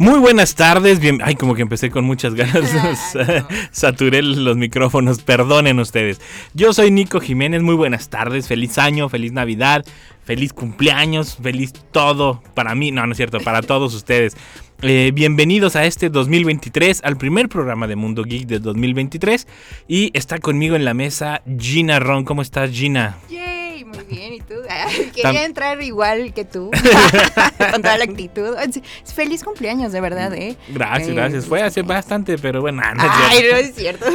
Muy buenas tardes, bien, ay como que empecé con muchas ganas, saturé los micrófonos, perdonen ustedes. Yo soy Nico Jiménez, muy buenas tardes, feliz año, feliz Navidad, feliz cumpleaños, feliz todo para mí, no, no es cierto, para todos ustedes. Eh, bienvenidos a este 2023, al primer programa de Mundo Geek de 2023 y está conmigo en la mesa Gina Ron, ¿cómo estás Gina? Yay, muy bien, ¿y tú? quería entrar igual que tú, con toda la actitud. Feliz cumpleaños, de verdad, ¿eh? Gracias, Eh, gracias. Fue hace bastante, pero bueno, no, Ay, no es cierto.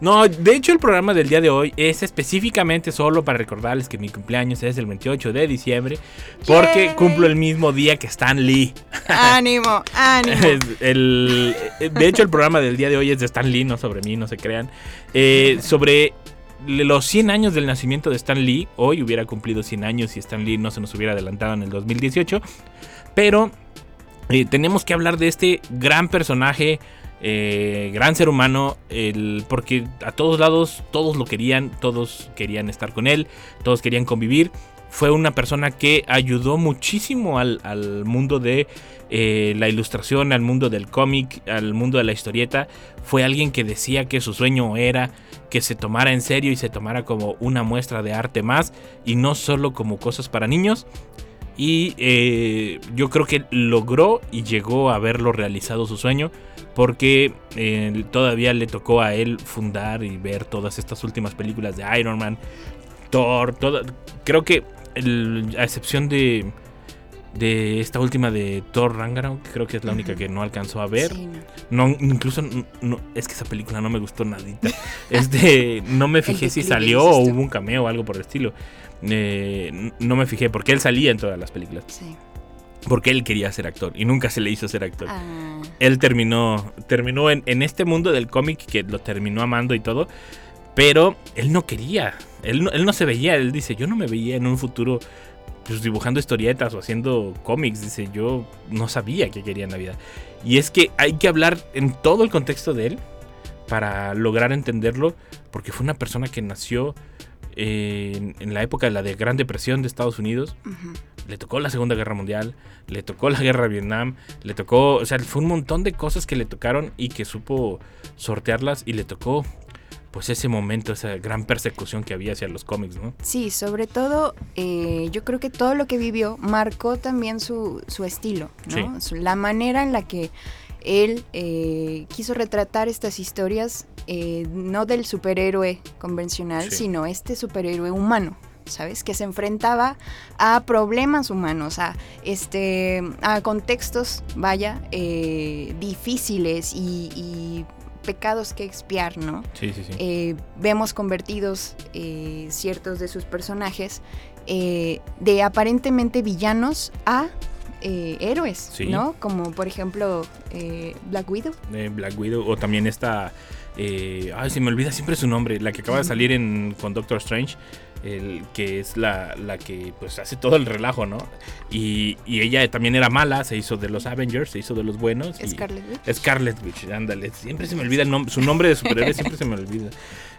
No, de hecho el programa del día de hoy es específicamente solo para recordarles que mi cumpleaños es el 28 de diciembre, porque Yay. cumplo el mismo día que Stan Lee. ánimo, ánimo. El, de hecho el programa del día de hoy es de Stan Lee, no sobre mí, no se crean. Eh, sobre los 100 años del nacimiento de Stan Lee, hoy hubiera cumplido 100 años si Stan Lee no se nos hubiera adelantado en el 2018, pero eh, tenemos que hablar de este gran personaje, eh, gran ser humano, porque a todos lados todos lo querían, todos querían estar con él, todos querían convivir. Fue una persona que ayudó muchísimo al, al mundo de eh, la ilustración, al mundo del cómic, al mundo de la historieta. Fue alguien que decía que su sueño era que se tomara en serio y se tomara como una muestra de arte más y no solo como cosas para niños. Y eh, yo creo que logró y llegó a haberlo realizado su sueño. Porque eh, todavía le tocó a él fundar y ver todas estas últimas películas de Iron Man, Thor. Creo que el- a excepción de, de esta última de Thor Ragnarok, creo que es la única que no alcanzó a ver. Sí, no. No, incluso no, es que esa película no me gustó nadita. Este, no me fijé si salió o hubo un cameo o algo por el estilo. Eh, no me fijé porque él salía en todas las películas. Sí. Porque él quería ser actor y nunca se le hizo ser actor. Ah, Él terminó, terminó en, en este mundo del cómic que lo terminó amando y todo. Pero él no quería. Él no, él no se veía. Él dice, yo no me veía en un futuro pues, dibujando historietas o haciendo cómics. Dice, yo no sabía que quería en la vida. Y es que hay que hablar en todo el contexto de él para lograr entenderlo. Porque fue una persona que nació en, en la época de la de Gran Depresión de Estados Unidos le tocó la Segunda Guerra Mundial, le tocó la Guerra de Vietnam, le tocó, o sea, fue un montón de cosas que le tocaron y que supo sortearlas y le tocó pues ese momento, esa gran persecución que había hacia los cómics, ¿no? Sí, sobre todo, eh, yo creo que todo lo que vivió marcó también su, su estilo, ¿no? La manera en la que él eh, quiso retratar estas historias, eh, no del superhéroe convencional, Sí. sino este superhéroe humano. ¿Sabes? Que se enfrentaba a problemas humanos, a, este, a contextos, vaya, eh, difíciles y, y pecados que expiar, ¿no? Sí, sí, sí. eh, vemos convertidos eh, ciertos de sus personajes eh, de aparentemente villanos a eh, héroes, Sí. ¿no? Como por ejemplo eh, Black Widow. De Black Widow o también esta, eh, ay, se me olvida siempre su nombre, la que acaba de salir en, con Doctor Strange. El, que es la, la que pues hace todo el relajo, ¿no? Y, y ella también era mala, se hizo de los Avengers, se hizo de los buenos. Scarlet Witch. Scarlet Witch, ándale. Siempre se me olvida el nom- su nombre de superhéroe, siempre se me olvida.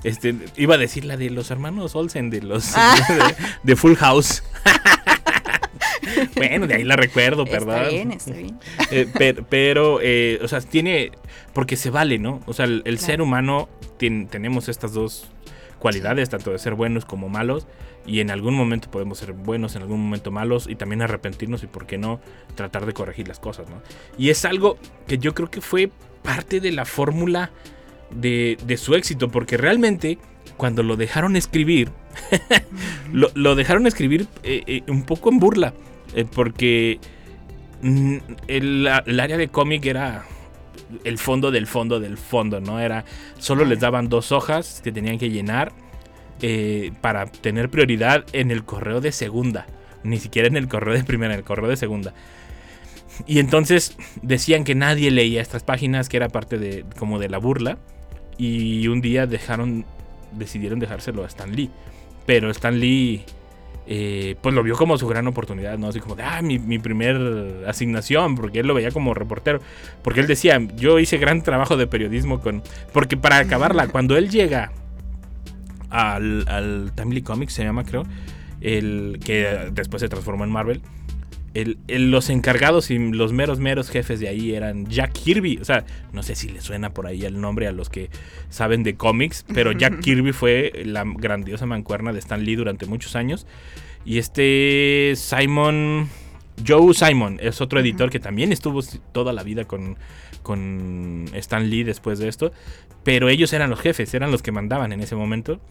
Este, iba a decir la de los hermanos Olsen, de los Ah. de, de Full House. bueno, de ahí la recuerdo, perdón. Está bien, está bien. Eh, per- pero, eh, o sea, tiene. Porque se vale, ¿no? O sea, el, el Claro. ser humano tenemos estas dos cualidades, tanto de ser buenos como malos. Y en algún momento podemos ser buenos, en algún momento malos. Y también arrepentirnos y, ¿por qué no? Tratar de corregir las cosas, ¿no? Y es algo que yo creo que fue parte de la fórmula de, de su éxito. Porque realmente, cuando lo dejaron escribir, lo, lo dejaron escribir eh, eh, un poco en burla. eh, porque mm, el, el área de cómic era el fondo del fondo del fondo, ¿no? Era. Solo les daban dos hojas que tenían que llenar eh, para tener prioridad en el correo de segunda. Ni siquiera en el correo de primera, en el correo de segunda. Y entonces decían que nadie leía estas páginas, que era parte de como de la burla. Y un día dejaron, decidieron dejárselo a Stan Lee. Pero Stan Lee, eh, pues lo vio como su gran oportunidad, ¿no? Así como de, ah, mi, mi primer asignación, porque él lo veía como reportero. Porque él decía, yo hice gran trabajo de periodismo con... Porque para acabarla, cuando él llega al, al Timely Comics, se llama creo, el que después se transformó en Marvel el, los encargados y los meros, meros jefes de ahí eran Jack Kirby. O sea, no sé si le suena por ahí el nombre a los que saben de cómics, pero Jack Kirby fue la grandiosa mancuerna de Stan Lee durante muchos años. Y este Simon, Joe Simon, es otro editor que también estuvo toda la vida con, con Stan Lee después de esto. Pero ellos eran los jefes, eran los que mandaban en ese momento.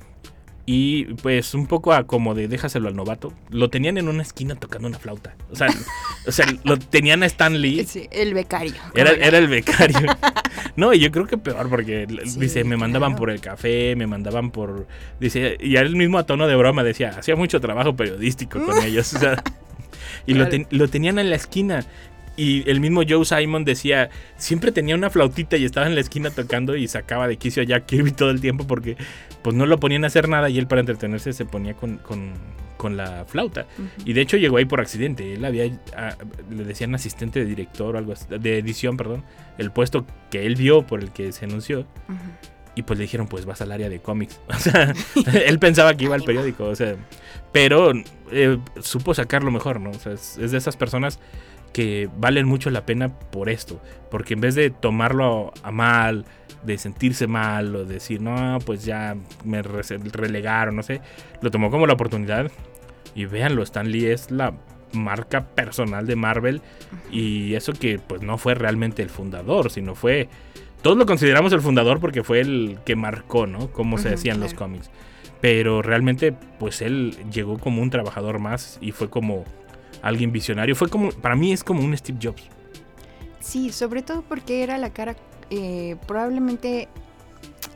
Y pues un poco a como de déjaselo al novato. Lo tenían en una esquina tocando una flauta. O sea, o sea lo tenían a Stan Lee. Sí, el becario. Era, era el becario. no, y yo creo que peor porque dice, me mandaban por el café, me mandaban por... Dice, y él mismo a tono de broma decía, hacía mucho trabajo periodístico con ellos. O sea, y lo, lo, tenían en la esquina. Y el mismo Joe Simon decía, siempre tenía una flautita y estaba en la esquina tocando y sacaba de quicio a Jack Kirby todo el tiempo porque pues no lo ponían a hacer nada y él para entretenerse se ponía con, la flauta. Y de hecho llegó ahí por accidente. Él había, ah, le decían asistente de director o algo así, de edición, perdón, el puesto que él vio por el que se anunció. Y pues le dijeron, pues vas al área de cómics. O sea, él pensaba que iba al periódico, o sea, pero eh, supo sacarlo mejor, ¿no? O sea, es de esas personas que valen mucho la pena por esto. Porque en vez de tomarlo a mal, de sentirse mal o decir, no, pues ya me relegaron, no sé, lo tomó como la oportunidad. Y véanlo, Stan Lee es la marca personal de Marvel. Y eso que pues no fue realmente el fundador, sino fue... Todos lo consideramos el fundador porque fue el que marcó, ¿no? Cómo se decían los cómics. Pero realmente, pues él llegó como un trabajador más y fue como alguien visionario. Fue como, para mí es como un Steve Jobs. Sí, sobre todo porque era la cara eh, probablemente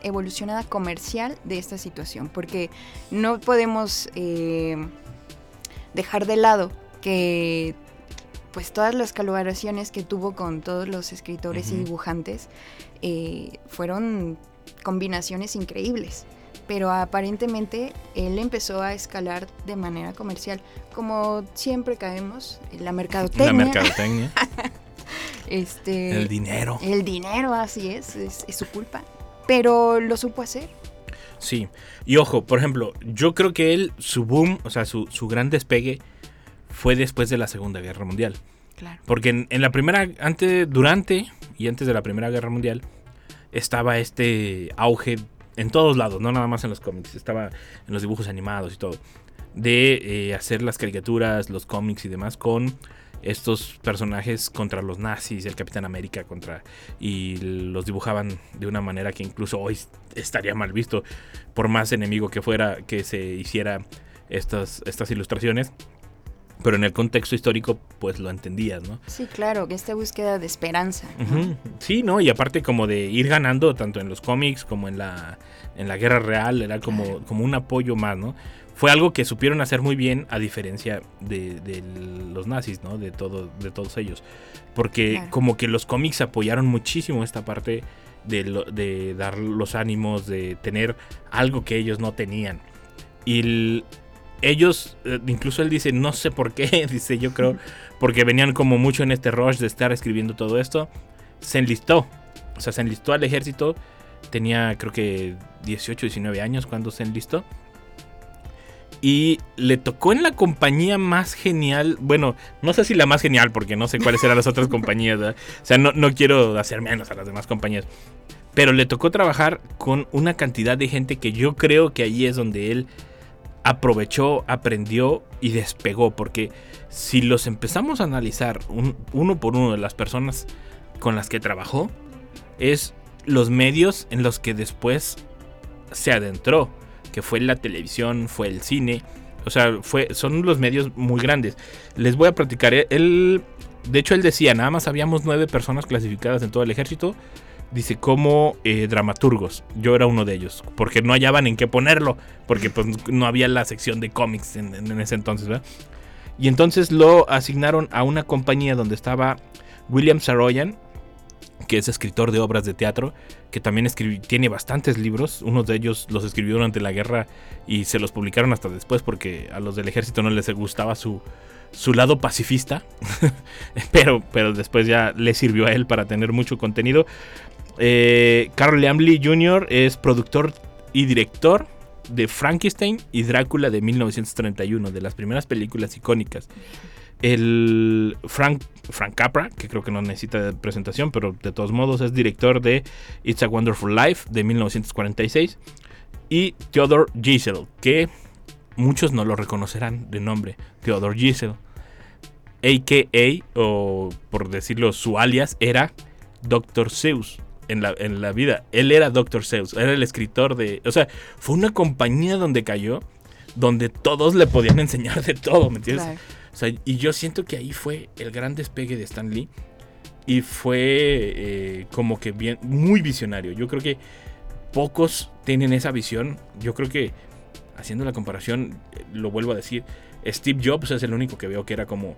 evolucionada comercial de esta situación, porque no podemos eh, dejar de lado que pues todas las colaboraciones que tuvo con todos los escritores y dibujantes eh, fueron combinaciones increíbles pero aparentemente él empezó a escalar de manera comercial. Como siempre caemos en la mercadotecnia. La mercadotecnia. este, el dinero. El dinero, así es, es, su culpa. Pero lo supo hacer. Sí, y ojo, por ejemplo, yo creo que él, su boom, o sea, su, su gran despegue fue después de la Segunda Guerra Mundial. Claro. Porque en, en la primera, antes, durante y antes de la Primera Guerra Mundial, estaba este auge en todos lados, no nada más en los cómics, estaba en los dibujos animados y todo, de eh, hacer las caricaturas, los cómics y demás con estos personajes contra los nazis, el Capitán América contra y los dibujaban de una manera que incluso hoy estaría mal visto por más enemigo que fuera que se hiciera estas, estas ilustraciones pero en el contexto histórico pues lo entendías, ¿no? Sí, claro, que esta búsqueda de esperanza. Sí, ¿no? Y aparte como de ir ganando tanto en los cómics como en la, en la guerra real, era como, como un apoyo más, ¿no? Fue algo que supieron hacer muy bien a diferencia de, los nazis, ¿no? De, todo, de todos ellos. Porque como que los cómics apoyaron muchísimo esta parte de, de dar los ánimos, de tener algo que ellos no tenían. Y el, ellos, eh, incluso él dice, no sé por qué, dice yo creo, porque venían como mucho en este rush de estar escribiendo todo esto, se enlistó, o sea, se enlistó al ejército, tenía creo que 18, 19 años cuando se enlistó. Y le tocó en la compañía más genial. Bueno, no sé si la más genial, porque no sé cuáles eran las otras compañías. O sea, no, no quiero hacer menos a las demás compañías. Pero le tocó trabajar con una cantidad de gente que yo creo que ahí es donde él aprovechó, aprendió y despegó. Porque si los empezamos a analizar uno por uno de las personas con las que trabajó, es los medios en los que después se adentró. Fue la televisión, fue el cine. O sea, fue, son los medios muy grandes. Les voy a platicar. Él, de hecho, él decía, nada más habíamos nueve personas clasificadas en todo el ejército dice como eh, dramaturgos. Yo era uno de ellos, porque no hallaban en qué ponerlo, porque pues no había la sección de cómics en, ese entonces, Y entonces lo asignaron a una compañía donde estaba William Saroyan, que es escritor de obras de teatro, que también tiene bastantes libros. Unos de ellos los escribió durante la guerra y se los publicaron hasta después porque a los del ejército no les gustaba su, su lado pacifista. pero, pero después ya le sirvió a él para tener mucho contenido. Eh, Carl Lamley Jr. es productor y director de Frankenstein y Drácula de 1931, de las primeras películas icónicas. El Frank, Frank Capra, que creo que no necesita presentación, pero de todos modos es director de It's a Wonderful Life de 1946. Y Theodore Gisel, que muchos no lo reconocerán de nombre, Theodore Gisel. AKA, o por decirlo, su alias era Dr. Seuss en la, en la vida. Él era Dr. Seuss, era el escritor de... O sea, fue una compañía donde cayó, donde todos le podían enseñar de todo, ¿me entiendes? Claro. Y yo siento que ahí fue el gran despegue de Stan Lee. Y fue eh, como que bien, muy visionario. Yo creo que pocos tienen esa visión. Yo creo que, haciendo la comparación, eh, lo vuelvo a decir, Steve Jobs es el único que veo que era como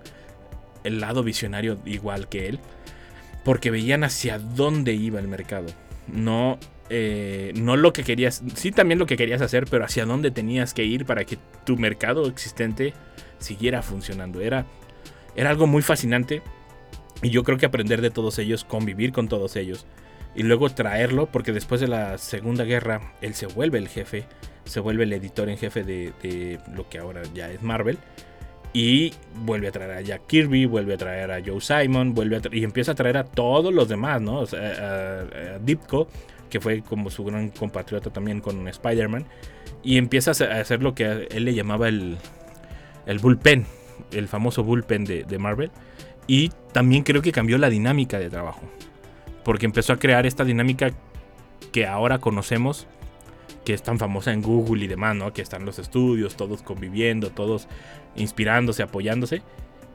el lado visionario igual que él. Porque veían hacia dónde iba el mercado. No, eh, no lo que querías, sí también lo que querías hacer, pero hacia dónde tenías que ir para que tu mercado existente siguiera funcionando. Era, era algo muy fascinante. Y yo creo que aprender de todos ellos, convivir con todos ellos. Y luego traerlo, porque después de la Segunda Guerra, él se vuelve el jefe, se vuelve el editor en jefe de, lo que ahora ya es Marvel. Y vuelve a traer a Jack Kirby, vuelve a traer a Joe Simon, vuelve a y empieza a traer a todos los demás, ¿no? O a, a que fue como su gran compatriota también con Spider-Man. Y empieza a hacer- lo que él le llamaba el, el bullpen, el famoso bullpen de, de Marvel. Y también creo que cambió la dinámica de trabajo. Porque empezó a crear esta dinámica que ahora conocemos, que es tan famosa en Google y demás, ¿no? Que están los estudios, todos conviviendo, todos inspirándose, apoyándose.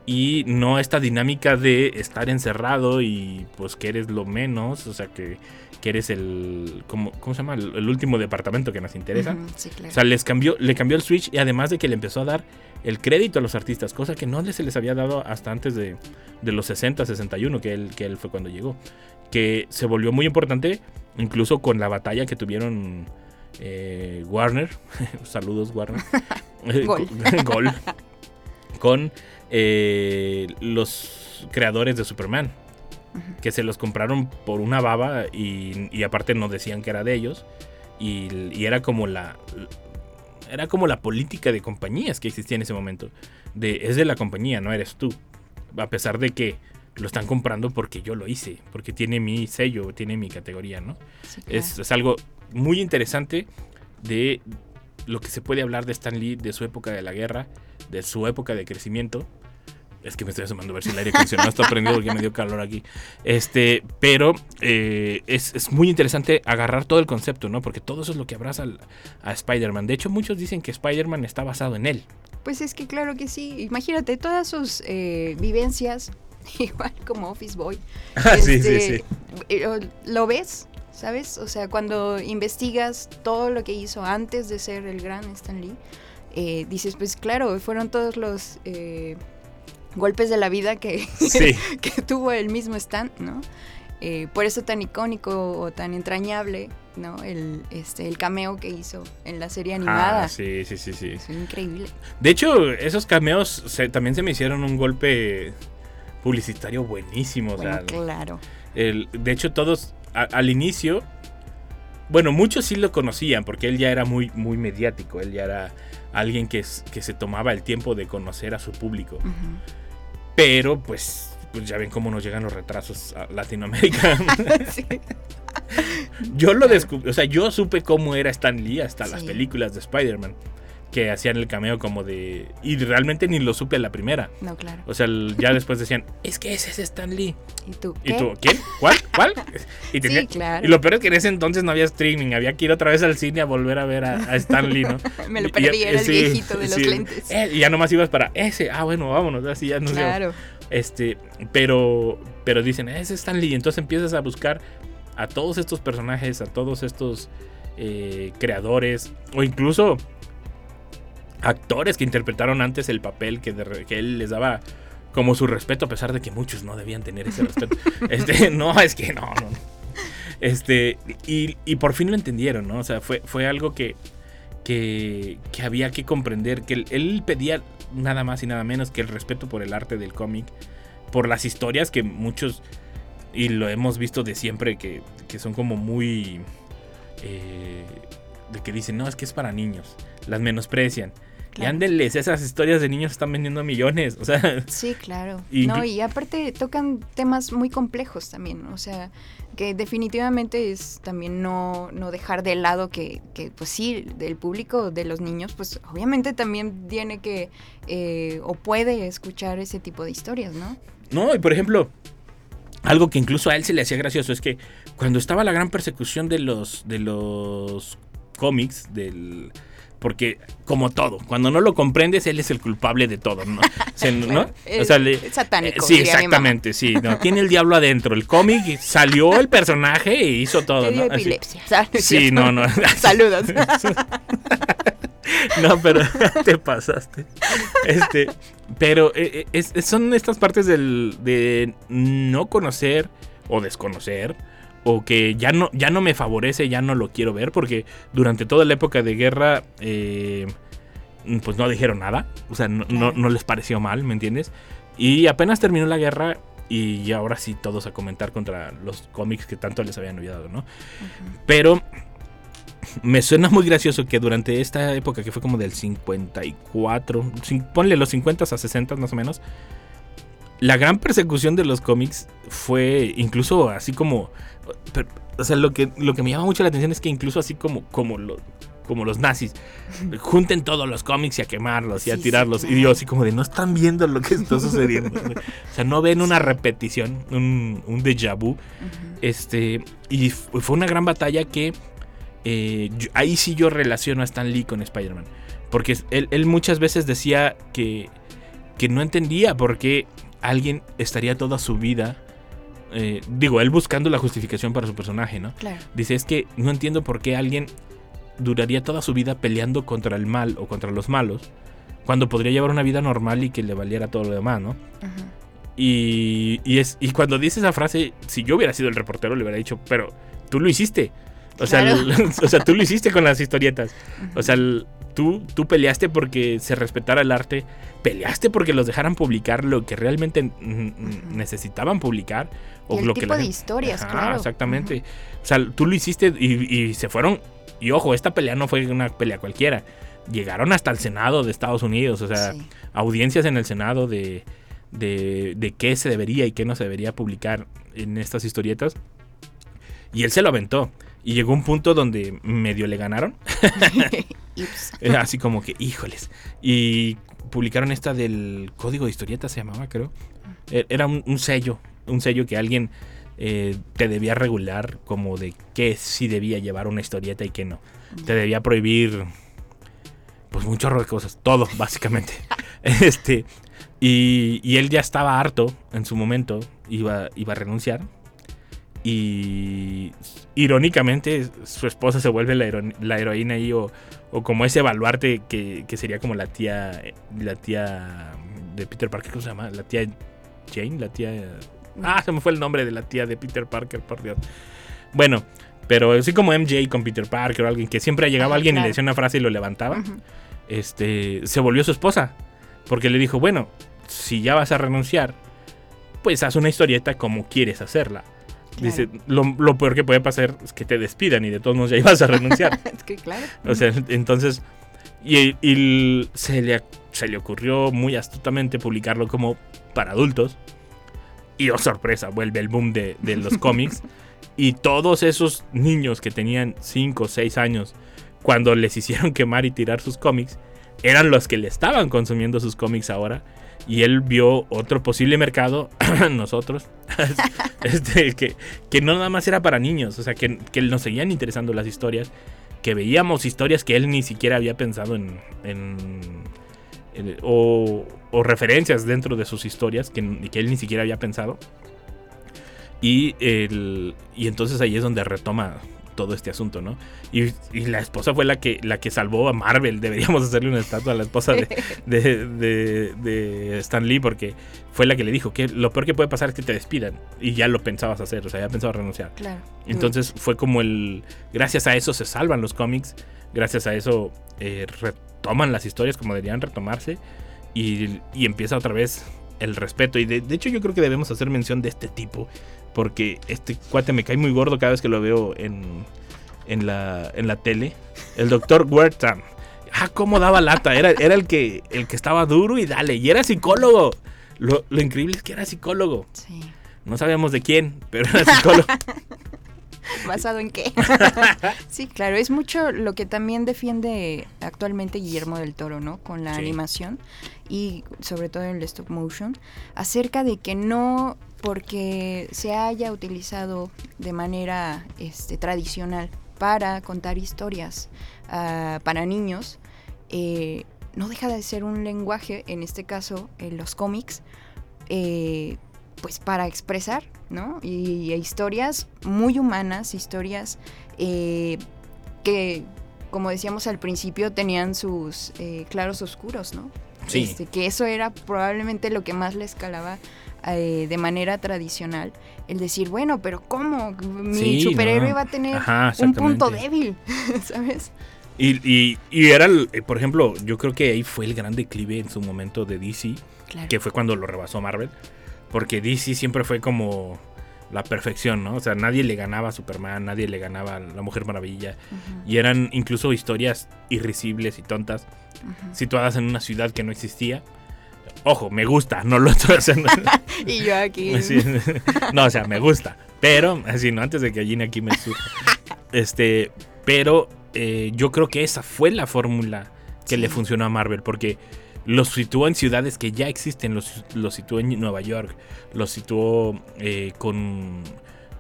Y no esta dinámica de estar encerrado y pues que eres lo menos, o sea, que, que eres el, ¿cómo, cómo se llama? El, el último departamento que nos interesa. Ujú, sí, claro. O sea, les cambió, le cambió el switch y además de que le empezó a dar el crédito a los artistas, cosa que no se les había dado hasta antes de, de los 60, 61, que él, que él fue cuando llegó. Que se volvió muy importante, incluso con la batalla que tuvieron eh, Warner. Saludos, Warner. Gol. Gol. Con eh, los creadores de Superman. Que se los compraron por una baba y, y aparte no decían que era de ellos. Y, y era como la era como la política de compañías que existía en ese momento. De es de la compañía, no eres tú. A pesar de que lo están comprando porque yo lo hice, porque tiene mi sello, tiene mi categoría, ¿no? Sí, claro. Es, es algo muy interesante de lo que se puede hablar de Stan Lee, de su época de la guerra, de su época de crecimiento. Es que me estoy asomando a ver si el aire acondicionado está prendido porque me dio calor aquí. Este, pero eh, es, es muy interesante agarrar todo el concepto, ¿no? Porque todo eso es lo que abraza al- a Spider-Man. De hecho, muchos dicen que Spider-Man está basado en él. Pues es que claro que sí. Imagínate todas sus eh, vivencias, igual como Office Boy. Ah, sí, sí, Este, sí. eh, Lo ves, ¿sabes? O sea, cuando investigas todo lo que hizo antes de ser el gran Stan Lee, eh, dices, pues claro, fueron todos los eh, golpes de la vida que, Sí. que tuvo el mismo Stan, ¿no? Eh, por eso tan icónico o tan entrañable, ¿no? El, este, el cameo que hizo en la serie animada. Ah, sí, sí, sí, sí. Es increíble. De hecho, esos cameos se- también se me hicieron un golpe publicitario buenísimo. o sea, Bueno, claro. el- de hecho, todos a- al inicio, bueno, muchos sí lo conocían porque él ya era muy, muy mediático. Él ya era alguien que, que se tomaba el tiempo de conocer a su público. Pero, pues, pues ya ven cómo nos llegan los retrasos a Latinoamérica. Sí. yo lo descubrí, o sea, yo supe cómo era Stan Lee hasta las películas de Spider-Man. Que hacían el cameo como de... Y realmente ni lo supe a la primera. No, claro. O sea, ya después decían, es que ese es Stan Lee. ¿Y tú? ¿Y tú, quién? ¿Cuál? ¿Cuál? Y, tenía- Sí, claro. y lo peor es que en ese entonces no había streaming, había que ir otra vez al cine a volver a ver a, a Stan Lee, ¿no? Me lo perdí, era el sí, viejito de los lentes. Eh, y ya nomás ibas para ese, ah, bueno, vámonos, así ya no sé. claro. Este, pero, pero dicen, ese es Stan Lee. Entonces empiezas a buscar a todos estos personajes, a todos estos eh, creadores, o incluso actores que interpretaron antes el papel que, de re- que él les daba como su respeto, a pesar de que muchos no debían tener ese respeto. este, no, es que no, no. Este, y, y por fin lo entendieron, ¿no? O sea, fue, fue algo que, que, que había que comprender, que él, él pedía nada más y nada menos que el respeto por el arte del cómic, por las historias que muchos, y lo hemos visto de siempre, que, que son como muy... eh, de que dicen, no, es que es para niños, las menosprecian. Y Claro. ándenles, esas historias de niños están vendiendo millones. O sea, Sí, claro. Inclu- no, y aparte tocan temas muy complejos también, o sea, que definitivamente es también no, no dejar de lado que, que, pues sí, del público, de los niños, pues obviamente también tiene que eh, o puede escuchar ese tipo de historias, ¿no? No, y por ejemplo, algo que incluso a él se le hacía gracioso es que cuando estaba la gran persecución de los de los cómics del porque como todo, cuando no lo comprendes él es el culpable de todo, ¿no? O sea, ¿no? Claro, O sea, es- le- es satánico, eh, sí, exactamente, sí, no, tiene el diablo adentro, el cómic salió el personaje e hizo todo, ¿no? Así- epilepsia. ¿sabes? Sí, no, no. Saludos. No, pero te pasaste. Este, pero eh, eh, es- son estas partes del, de no conocer o desconocer o que ya no, ya no me favorece, ya no lo quiero ver porque durante toda la época de guerra eh, pues no dijeron nada, o sea, no, no- les pareció mal, ¿me entiendes? Y apenas terminó la guerra y ahora sí todos a comentar contra los cómics que tanto les habían olvidado, ¿no? Pero me suena muy gracioso que durante esta época que fue como del 54, cin- ponle los 50 a 60 más o menos, la gran persecución de los cómics fue incluso así como... pero, o sea, lo que, lo que me llama mucho la atención es que incluso así como, como, lo- como los nazis, junten todos los cómics y a quemarlos y a Sí, sí, tirarlos. Y yo claro. así como de, no están viendo lo que está sucediendo. o sea, no ven una repetición, un, un déjà vu. Este, y fue una gran batalla que eh, yo- ahí sí yo relaciono a Stan Lee con Spider-Man. Porque él, él muchas veces decía que, que no entendía por qué alguien estaría toda su vida. Eh, digo, él buscando la justificación para su personaje, ¿no? Claro. Dice, es que no entiendo por qué alguien duraría toda su vida peleando contra el mal o contra los malos. Cuando podría llevar una vida normal y que le valiera todo lo demás, ¿no? Y, y es, y cuando dice esa frase, si yo hubiera sido el reportero, le hubiera dicho, pero tú lo hiciste. O, sea, Claro. el- o sea, tú lo hiciste con las historietas. O sea, el- tú, tú peleaste porque se respetara el arte, peleaste porque los dejaran publicar lo que realmente mm, necesitaban publicar. O Y el lo tipo de gente- historias, Ajá, claro. Exactamente. O sea, tú lo hiciste y, y se fueron. Y ojo, esta pelea no fue una pelea cualquiera. Llegaron hasta el Senado de Estados Unidos. O sea, Sí. audiencias en el Senado de, de, de qué se debería y qué no se debería publicar en estas historietas. Y él se lo aventó. Y llegó un punto donde medio le ganaron. Ips. Era así como que, híjoles. Y publicaron esta del código de historietas, se llamaba, creo. E- Era un, un sello. Un sello que alguien eh, te debía regular como de qué sí debía llevar una historieta y qué no. Te debía prohibir pues un chorro de cosas, todo básicamente. este y, y él ya estaba harto en su momento, iba, iba a renunciar. Y irónicamente su esposa se vuelve la, hero- la heroína ahí o, o como ese baluarte que, que sería como la tía la tía de Peter Parker, ¿cómo se llama? La tía Jane, la tía... Ah, se me fue el nombre de la tía de Peter Parker, por Dios. Bueno, pero así como MJ con Peter Parker o alguien que siempre llegaba alguien y le decía una frase y lo levantaba, este, se volvió su esposa. Porque le dijo, bueno, si ya vas a renunciar, pues haz una historieta como quieres hacerla. Dice, lo, lo peor que puede pasar es que te despidan y de todos modos ya ibas a renunciar. Es que claro. O sea, entonces. Y, se, le, se le ocurrió muy astutamente publicarlo como para adultos. Y oh sorpresa, vuelve el boom de, de los cómics. Y todos esos niños que tenían 5 o 6 años, cuando les hicieron quemar y tirar sus cómics, eran los que le estaban consumiendo sus cómics ahora. Y él vio otro posible mercado, nosotros, este, que, que no nada más era para niños, o sea, que, que nos seguían interesando las historias, que veíamos historias que él ni siquiera había pensado en, en- en- o, o referencias dentro de sus historias que, que él ni siquiera había pensado. Y, el, y entonces ahí es donde retoma todo este asunto, ¿no? Y, y la esposa fue la que, la que salvó a Marvel. Deberíamos hacerle una estatua a la esposa de, de, de- de Stan Lee porque fue la que le dijo que lo peor que puede pasar es que te despidan. Y ya lo pensabas hacer, o sea, ya pensabas renunciar. Claro. Entonces fue como el... Gracias a eso se salvan los cómics, gracias a eso eh, retoman las historias como deberían retomarse y, y empieza otra vez el respeto. Y de, de hecho yo creo que debemos hacer mención de este tipo, porque este cuate me cae muy gordo cada vez que lo veo en, en, la, en la tele. El doctor Wertham. Ah, cómo daba lata. Era, era el, que, el que estaba duro y dale. Y era psicólogo. Lo, lo increíble es que era psicólogo. Sí. No sabemos de quién, pero era psicólogo. ¿Basado en qué? sí, claro, es mucho lo que también defiende actualmente Guillermo del Toro, ¿no? Con la Sí. animación y sobre todo en el stop motion, acerca de que no porque se haya utilizado de manera este, tradicional para contar historias ah, para niños, eh, no deja de ser un lenguaje, en este caso en los cómics, eh, pues para expresar, ¿no? Y, y historias muy humanas, historias eh, que, como decíamos al principio, tenían sus claros oscuros, ¿no? Sí. Este, que eso era probablemente lo que más le escalaba eh, de manera tradicional. El decir, bueno, pero ¿cómo? Mi Sí, superhéroe no. va a tener Ajá, un punto débil, ¿sabes? Y, y- y era, el- eh, por ejemplo, yo creo que ahí fue el gran declive en su momento de DC, Claro. que fue cuando lo rebasó Marvel, porque DC siempre fue como la perfección, ¿no? O sea, nadie le ganaba a Superman, nadie le ganaba a la Mujer Maravilla, y eran incluso historias irrisibles y tontas, situadas en una ciudad que no existía. Ojo, me gusta, no lo estoy haciendo. Y yo aquí. Sí. No, o sea, me gusta. Pero, así, no, antes de que Gina aquí me suba. Este, pero eh, yo creo que esa fue la fórmula que Sí. le funcionó a Marvel, porque los situó en ciudades que ya existen, los, los situó en Nueva York, los situó eh, con,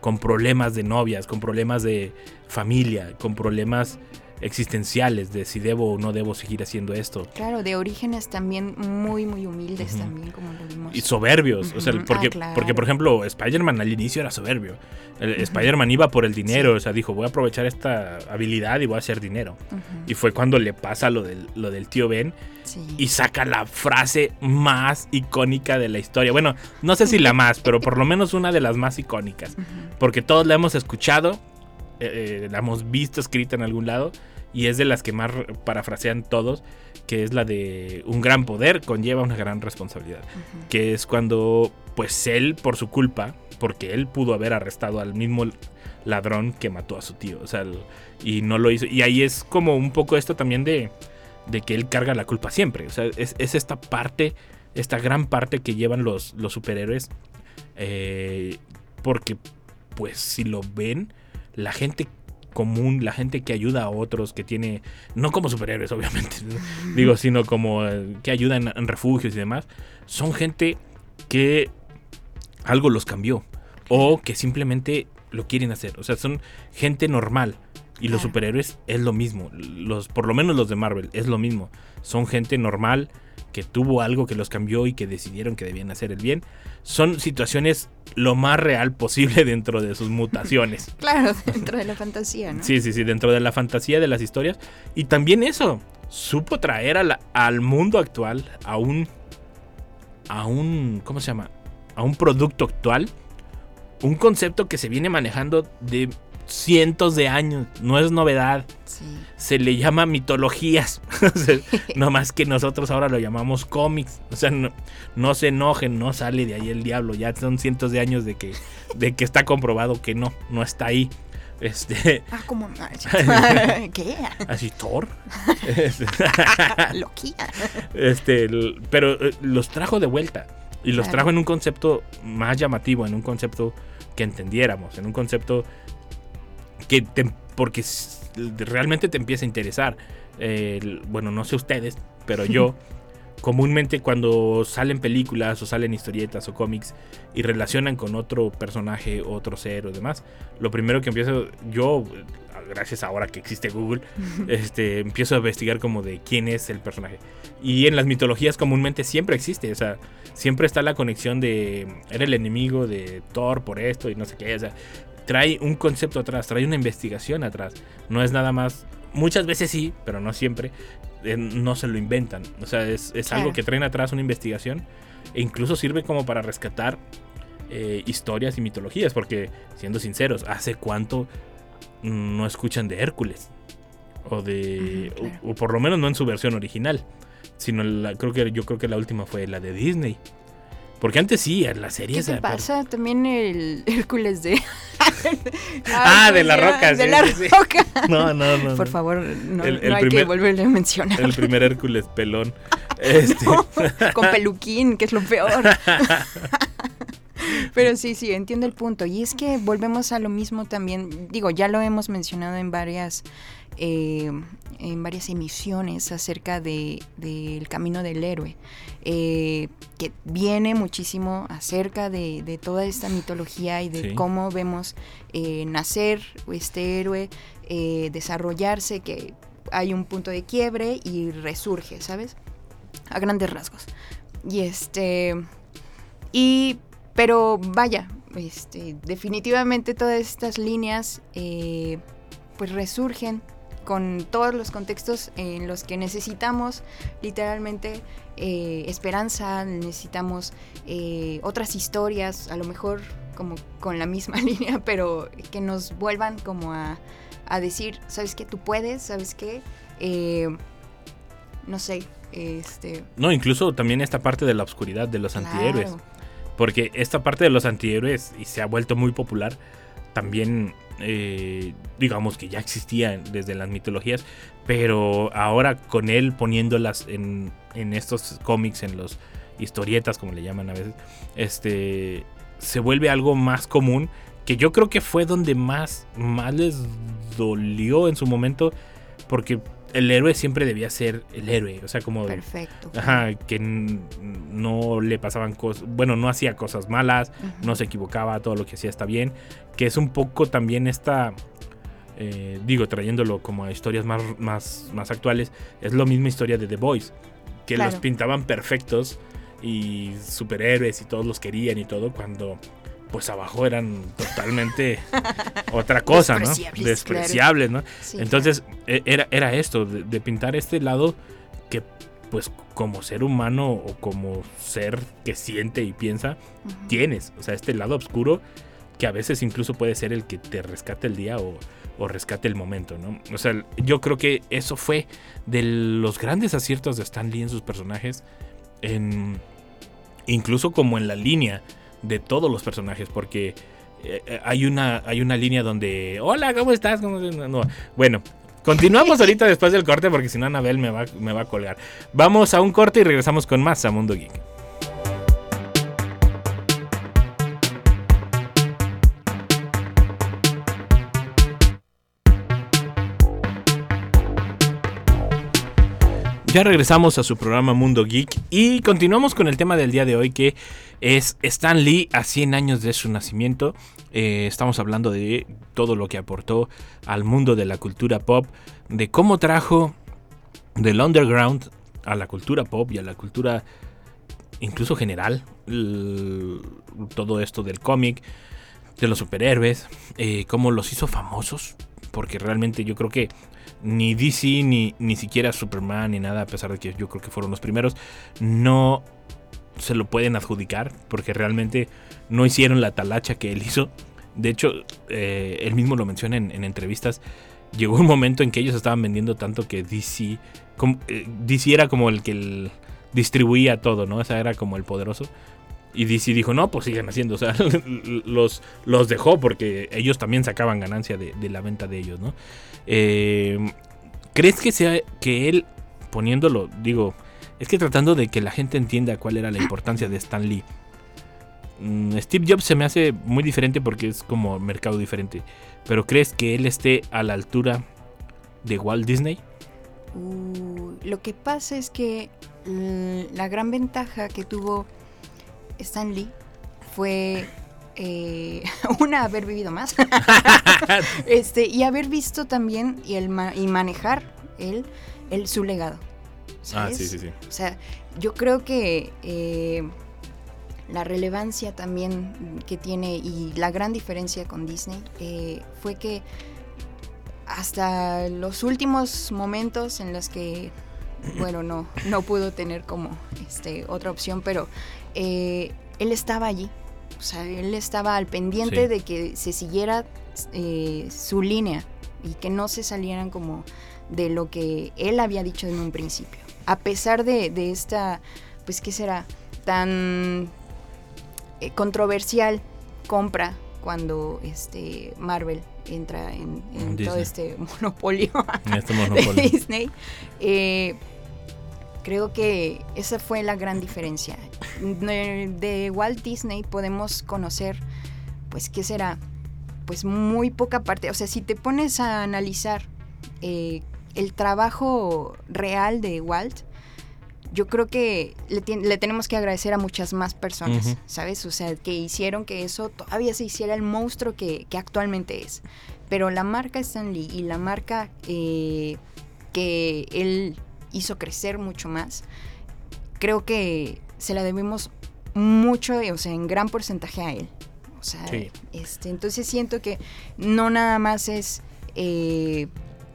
con problemas de novias, con problemas de familia, con problemas existenciales de si debo o no debo seguir haciendo esto. Claro, de orígenes también muy, muy humildes también, como lo vimos. Y soberbios. O sea, porque, Ah, claro. porque, por ejemplo, Spider-Man al inicio era soberbio. Spider-Man iba por el dinero. O sea, dijo, voy a aprovechar esta habilidad y voy a hacer dinero. Y fue cuando le pasa lo del, lo del tío Ben sí. y saca la frase más icónica de la historia. Bueno, no sé si la más, pero por lo menos una de las más icónicas. Porque todos la hemos escuchado, eh, eh, la hemos visto escrita en algún lado. Y es de las que más parafrasean todos, que es la de un gran poder conlleva una gran responsabilidad que es cuando pues él por su culpa, porque él pudo haber arrestado al mismo ladrón que mató a su tío, o sea, y no lo hizo. Y ahí es como un poco esto también de, de que él carga la culpa siempre, o sea, es, es esta parte, esta gran parte que llevan los, los superhéroes, eh, porque pues si lo ven, la gente común, la gente que ayuda a otros, que tiene, no como superhéroes obviamente, digo, sino como eh, que ayudan en refugios y demás, son gente que algo los cambió o que simplemente lo quieren hacer. O sea, son gente normal. Y los superhéroes es lo mismo. Los, por lo menos los de Marvel es lo mismo. Son gente normal que tuvo algo que los cambió y que decidieron que debían hacer el bien. Son situaciones lo más real posible dentro de sus mutaciones. Claro, dentro de la fantasía, ¿no? Sí, sí, sí, dentro de la fantasía de las historias. Y también eso, supo traer a la- al mundo actual, a un, a un, ¿cómo se llama? A un producto actual, un concepto que se viene manejando de cientos de años, no es novedad, Sí. se le llama mitologías, no más que nosotros ahora lo llamamos cómics, o sea, no, no se enojen, no sale de ahí el diablo, ya son cientos de años de que, de que está comprobado que no, no está ahí. Este, Ah, como. ¿Qué? Así, Thor. Loquía. este, pero eh, los trajo de vuelta. Y los Claro. trajo en un concepto más llamativo, en un concepto que entendiéramos, en un concepto que te- porque realmente te empieza a interesar. Eh, bueno, no sé ustedes, pero yo comúnmente cuando salen películas o salen historietas o cómics y relacionan con otro personaje, otro ser o demás, lo primero que empiezo yo, gracias ahora que existe Google, este, empiezo a investigar como de quién es el personaje. Y en las mitologías comúnmente siempre existe, o sea, siempre está la conexión de era el enemigo de Thor por esto y no sé qué, o sea, trae un concepto atrás, trae una investigación atrás. No es nada más, muchas veces sí, pero no siempre, eh, no se lo inventan. O sea, es, es algo que traen atrás una investigación e incluso sirve como para rescatar eh, historias y mitologías, porque siendo sinceros, ¿hace cuánto no escuchan de Hércules? O de. Ujú, claro. o, o por lo menos no en su versión original. Sino la, creo que yo creo que la última fue la de Disney. Porque antes sí, en la serie ¿Qué pero- pasa? También el Hércules de... Ah, de la roca, De sí, la sí, roca. No, no, no. Por favor, no, El- el no hay que volverle a mencionar. El primer Hércules pelón. Este, Con peluquín, que es lo peor. Pero sí, sí, entiendo el punto. Y es que volvemos a lo mismo también. Digo, ya lo hemos mencionado en varias, eh, en varias emisiones acerca de, del camino del héroe. eh, que viene muchísimo acerca de, de toda esta mitología y de Sí. cómo vemos eh, nacer este héroe, desarrollarse, que hay un punto de quiebre y resurge, ¿sabes? A grandes rasgos. Y este. Y. Pero vaya, este, definitivamente todas estas líneas pues resurgen con todos los contextos en los que necesitamos literalmente eh, esperanza, necesitamos eh, otras historias, a lo mejor como con la misma línea, pero que nos vuelvan como a, a decir, ¿sabes qué? Tú puedes, ¿sabes qué? Eh, no sé, este... no, incluso también esta parte de la oscuridad de los claro. antihéroes. Porque esta parte de los antihéroes, y se ha vuelto muy popular, también eh, digamos que ya existía desde las mitologías, pero ahora con él poniéndolas en, en estos cómics, en los historietas, como le llaman a veces, este se vuelve algo más común, que yo creo que fue donde más, más les dolió en su momento, porque el héroe siempre debía ser el héroe, o sea, como... Perfecto. Ajá, que no le pasaban cosas, bueno, no hacía cosas malas, no se equivocaba, todo lo que hacía está bien, que es un poco también esta, eh, digo, trayéndolo como a historias más, más, más actuales, es lo misma historia de The Boys, que los pintaban perfectos y superhéroes y todos los querían y todo, cuando pues abajo eran totalmente otra cosa, ¿no? Despreciables, Despreciables, ¿no? Sí, Entonces e- era, era esto, de, de pintar este lado que pues como ser humano o como ser que siente y piensa, claro. Tienes. O sea, este lado oscuro que a veces incluso puede ser el que te rescate el día o, o rescate el momento, ¿no? O sea, yo creo que eso fue de los grandes aciertos de Stan Lee en sus personajes, en, incluso como en la línea de todos los personajes, porque eh, eh, hay, una, hay una línea donde, hola, ¿cómo estás? ¿Cómo estás?". No, no. Bueno, continuamos ahorita después del corte porque si no Anabel me va, me va a colgar. Vamos a un corte y regresamos con más a Mundo Geek. Ya regresamos a su programa Mundo Geek y continuamos con el tema del día de hoy que es Stan Lee a 100 años de su nacimiento. Eh, estamos hablando de todo lo que aportó al mundo de la cultura pop, de cómo trajo del underground a la cultura pop y a la cultura incluso general, todo esto del cómic, de los superhéroes, eh, cómo los hizo famosos, porque realmente yo creo que ni DC ni, ni siquiera Superman ni nada, a pesar de que yo creo que fueron los primeros, no se lo pueden adjudicar porque realmente no hicieron la talacha que él hizo. De hecho, eh, él mismo lo menciona en, en entrevistas. Llegó un momento en que ellos estaban vendiendo tanto que DC, como, eh, DC era como el que distribuía todo, ¿no? O sea, era como el poderoso. Y DC dijo, no, pues sigan haciendo. O sea, los, los dejó porque ellos también sacaban ganancia de, de la venta de ellos, ¿no? Eh, ¿Crees que sea que él, poniéndolo, digo, es que tratando de que la gente entienda cuál era la importancia de Stan Lee. Mm, Steve Jobs se me hace muy diferente porque es como mercado diferente. Pero ¿crees que él esté a la altura de Walt Disney? Uh, lo que pasa es que mm, la gran ventaja que tuvo Stan Lee fue eh, una haber vivido más este y haber visto también y el ma- y manejar él, él su legado Ah, sí, sí, sí. O sea, yo creo que eh, la relevancia también que tiene y la gran diferencia con Disney eh, fue que hasta los últimos momentos en los que, bueno, no, no pudo tener como este, otra opción, pero eh, él estaba allí. O sea, él estaba al pendiente Sí. de que se siguiera eh, su línea y que no se salieran como de lo que él había dicho en un principio. A pesar de, de esta, pues, ¿qué será? Tan eh, controversial compra cuando este Marvel entra en, en todo este monopolio este de monopolio. Disney. Eh, creo que esa fue la gran diferencia. De, Walt Disney podemos conocer, pues, ¿qué será? Pues muy poca parte. O sea, si te pones a analizar eh, el trabajo real de Walt, yo creo que le, le tenemos que agradecer a muchas más personas. ¿sabes? O sea, que hicieron que eso todavía se hiciera el monstruo que, que actualmente es. Pero la marca Stan Lee y la marca eh, que él hizo crecer mucho más, creo que se la debemos mucho, eh, o sea, en gran porcentaje a él. O sea, Sí. este, entonces siento que no nada más es... eh,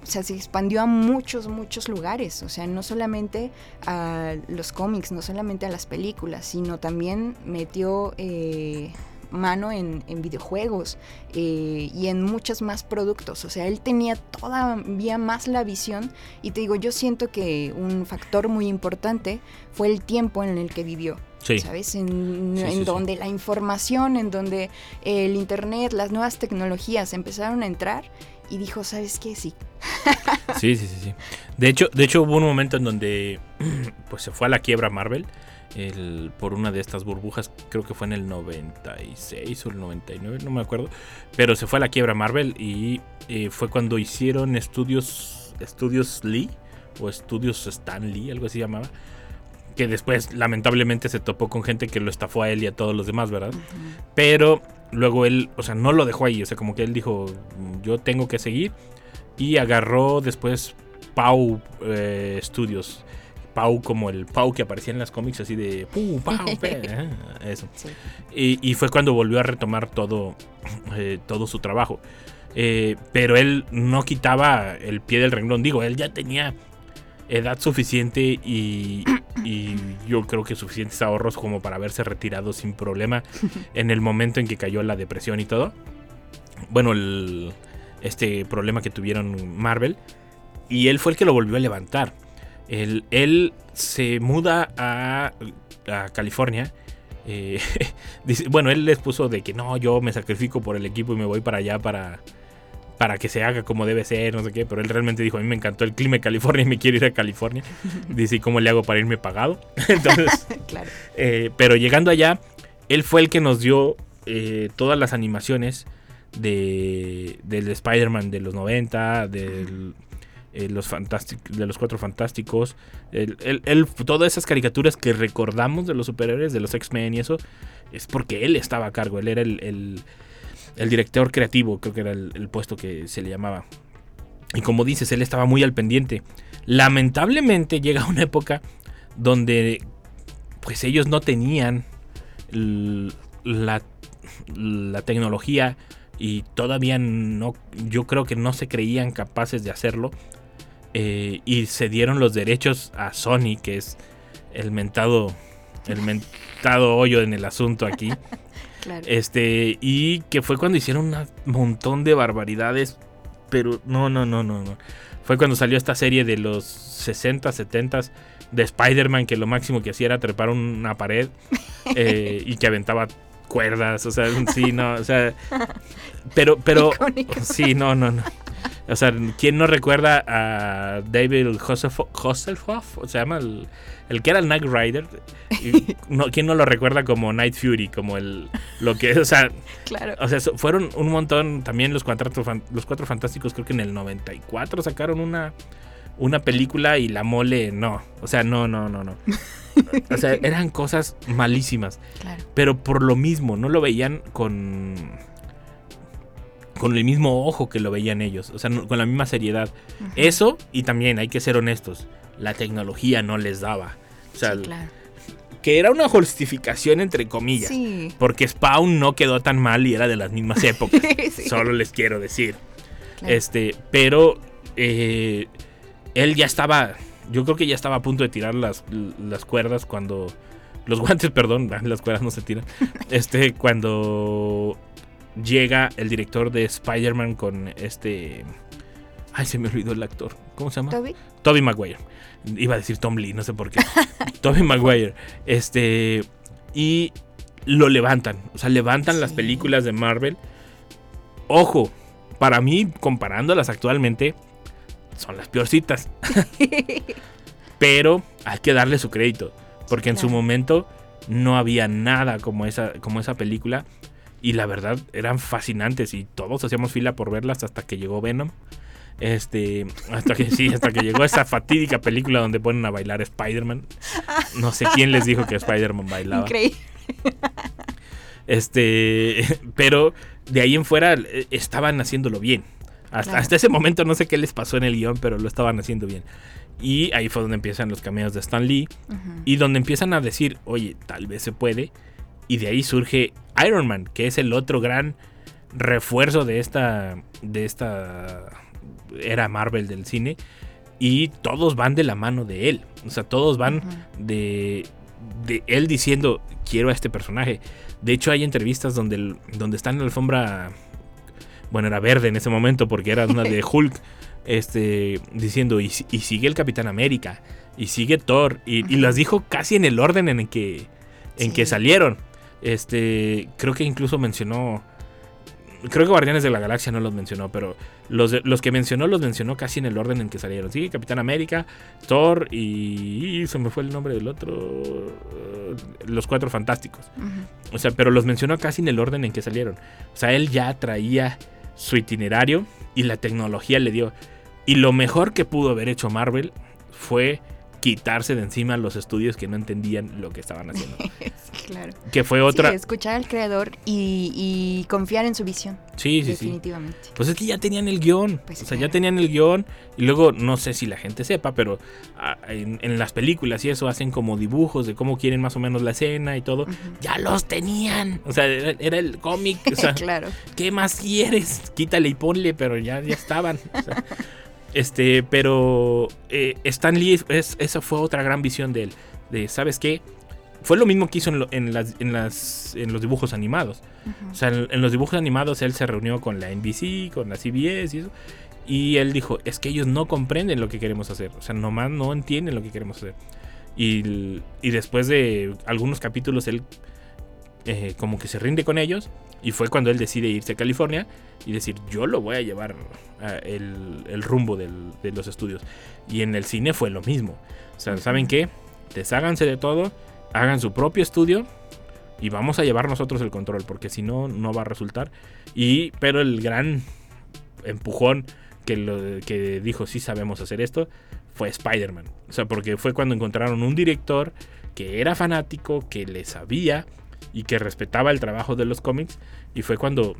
o sea, se expandió a muchos, muchos lugares. O sea, no solamente a los cómics, no solamente a las películas, sino también metió eh, mano en, en videojuegos eh, y en muchos más productos. O sea, él tenía todavía más la visión. Y te digo, yo siento que un factor muy importante fue el tiempo en el que vivió. Sí. ¿Sabes? En, Sí, en sí, sí. donde la información, en donde el internet, las nuevas tecnologías empezaron a entrar y dijo, ¿sabes qué? Sí. Sí, sí, sí, sí. De hecho, de hecho hubo un momento en donde pues se fue a la quiebra Marvel el- por una de estas burbujas, creo que fue en el 96 o el 99, no me acuerdo, pero se fue a la quiebra Marvel y eh, fue cuando hicieron estudios estudios Lee o estudios Stan Lee, algo así llamaba, que después lamentablemente se topó con gente que lo estafó a él y a todos los demás, ¿verdad? Pero luego él, o sea, no lo dejó ahí, o sea, como que él dijo, yo tengo que seguir y agarró después Pau eh, Studios. Pau como el Pau que aparecía en las cómics así de Pau, Pau, pe, ah, eso. Sí. Y, y fue cuando volvió a retomar todo, eh, todo su trabajo. Eh, pero él no quitaba el pie del renglón. Digo, él ya tenía edad suficiente y, y yo creo que suficientes ahorros como para haberse retirado sin problema en el momento en que cayó la depresión y todo. Bueno, el, este problema que tuvieron Marvel. Y él fue el que lo volvió a levantar. Él, él se muda a, a California. eh, dice- bueno, él les puso de que no, yo me sacrifico por el equipo y me voy para allá para, para que se haga como debe ser, no sé qué. Pero él realmente dijo, a mí me encantó el clima de California y me quiero ir a California. Dice, ¿y cómo le hago para irme pagado? Entonces, claro. eh, pero llegando allá, él fue el que nos dio eh, todas las animaciones de, del Spider-Man de los 90, del, eh, los Fantastic- de los Cuatro Fantásticos, el- el- todas esas caricaturas que recordamos de los superhéroes, de los X-Men y eso, es porque él estaba a cargo, él era el, director creativo, creo que era el, puesto que se le llamaba. Y como dices, él estaba muy al pendiente. Lamentablemente llega una época donde pues ellos no tenían la, la tecnología y todavía no, yo creo que no se creían capaces de hacerlo. Eh, y se dieron los derechos a Sony, que es el mentado, el mentado hoyo en el asunto aquí. Claro. Este, y que fue cuando hicieron un montón de barbaridades. Pero no, no, no, no, no. Fue cuando salió esta serie de los 60, 70 de Spider-Man, que lo máximo que hacía era trepar una pared eh, y que aventaba cuerdas. O sea, sí, no, o sea. Pero, pero. Icónico. Sí, no, no, no. O sea, ¿quién no recuerda a David Hasselhoff? Hasselhoff? ¿Se llama? El, el que era el Knight Rider. Y no, ¿Quién no lo recuerda como Night Fury? Como el. Lo que. O sea, Claro. o sea, fueron un montón. También los cuatro, los cuatro fantásticos, creo que en el 94 sacaron una, una película y la mole no. O sea, no, no, no, no. O sea, eran cosas malísimas. Claro. Pero por lo mismo, no lo veían con. Con el mismo ojo que lo veían ellos. O sea, no- con la misma seriedad. Eso, y también hay que ser honestos. La tecnología no les daba. O sea, Sí, claro. que era una justificación entre comillas. Sí. Porque Spawn no quedó tan mal y era de las mismas épocas. Sí. Solo les quiero decir. Claro. Este, pero eh, él ya estaba, yo creo que ya estaba a punto de tirar las, las cuerdas cuando, los guantes, perdón, las cuerdas no se tiran. Este, cuando llega el director de Spider-Man con este, ay, se me olvidó el actor, ¿cómo se llama? ¿Toby? Toby Maguire. Iba a decir Tom Lee, no sé por qué. Toby Maguire. Este. Y lo levantan. O sea, levantan las películas de Marvel. Ojo, para mí, comparándolas actualmente, son las peorcitas. Pero hay que darle su crédito. Porque en su momento no había nada como esa, como esa película. Y la verdad eran fascinantes. Y todos hacíamos fila por verlas hasta que llegó Venom. Este, hasta que sí, hasta que llegó esa fatídica película donde ponen a bailar Spider-Man. No sé quién les dijo que Spider-Man bailaba. Increíble. Este, pero de ahí en fuera eh, estaban haciéndolo bien. Hasta, Claro. hasta ese momento no sé qué les pasó en el guion, pero lo estaban haciendo bien. Y ahí fue donde empiezan los cameos de Stan Lee. Y donde empiezan a decir, oye, tal vez se puede. Y de ahí surge Iron Man, que es el otro gran refuerzo de esta, de esta era Marvel del cine. Y todos van de la mano de él. O sea, todos van de, de él diciendo, quiero a este personaje. De hecho, hay entrevistas donde, donde está en la alfombra, bueno, era verde en ese momento porque era una de Hulk, este, diciendo, y, si- y sigue el Capitán América, y sigue Thor, y, las dijo casi en el orden en el que, en que salieron. Este, creo que incluso mencionó, creo que Guardianes de la Galaxia no los mencionó, pero los, de- los que mencionó los mencionó casi en el orden en que salieron. Sigue Capitán América, Thor y, y se me fue el nombre del otro, eh, los Cuatro Fantásticos. O sea, pero los mencionó casi en el orden en que salieron. O sea, él ya traía su itinerario y la tecnología le dio. Y lo mejor que pudo haber hecho Marvel fue quitarse de encima los estudios que no entendían lo que estaban haciendo. Claro. que fue otra... Sí, escuchar al creador y, y confiar en su visión. Sí, sí, sí. definitivamente. Pues es que ya tenían el guion. Pues o sea, ya tenían el guion. Y luego, no sé si la gente sepa, pero ah, en, en las películas y eso hacen como dibujos de cómo quieren más o menos la escena y todo. Ya los tenían. O sea, era, era el cómic. O sea, claro. ¿qué más quieres? Quítale y ponle, pero ya, ya estaban. O sea, este, pero eh, Stan Lee, es, esa fue otra gran visión de él. De, ¿sabes qué? Fue lo mismo que hizo en, lo- en las, en, las, en los dibujos animados. O sea, en, en los dibujos animados él se reunió con la NBC, con la CBS y eso. Y él dijo, es que ellos no comprenden lo que queremos hacer. O sea, nomás no entienden lo que queremos hacer. Y, y después de algunos capítulos él eh, como que se rinde con ellos. Y fue cuando él decide irse a California y decir, yo lo voy a llevar a el, el rumbo del- de los estudios. Y en el cine fue lo mismo. O sea, ¿saben qué? Desháganse de todo, hagan su propio estudio y vamos a llevar nosotros el control, porque si no, no va a resultar. Y, pero el gran empujón que, lo, que dijo, sí sabemos hacer esto, fue Spider-Man. O sea, porque fue cuando encontraron un director que era fanático, que le sabía y que respetaba el trabajo de los cómics. Y fue cuando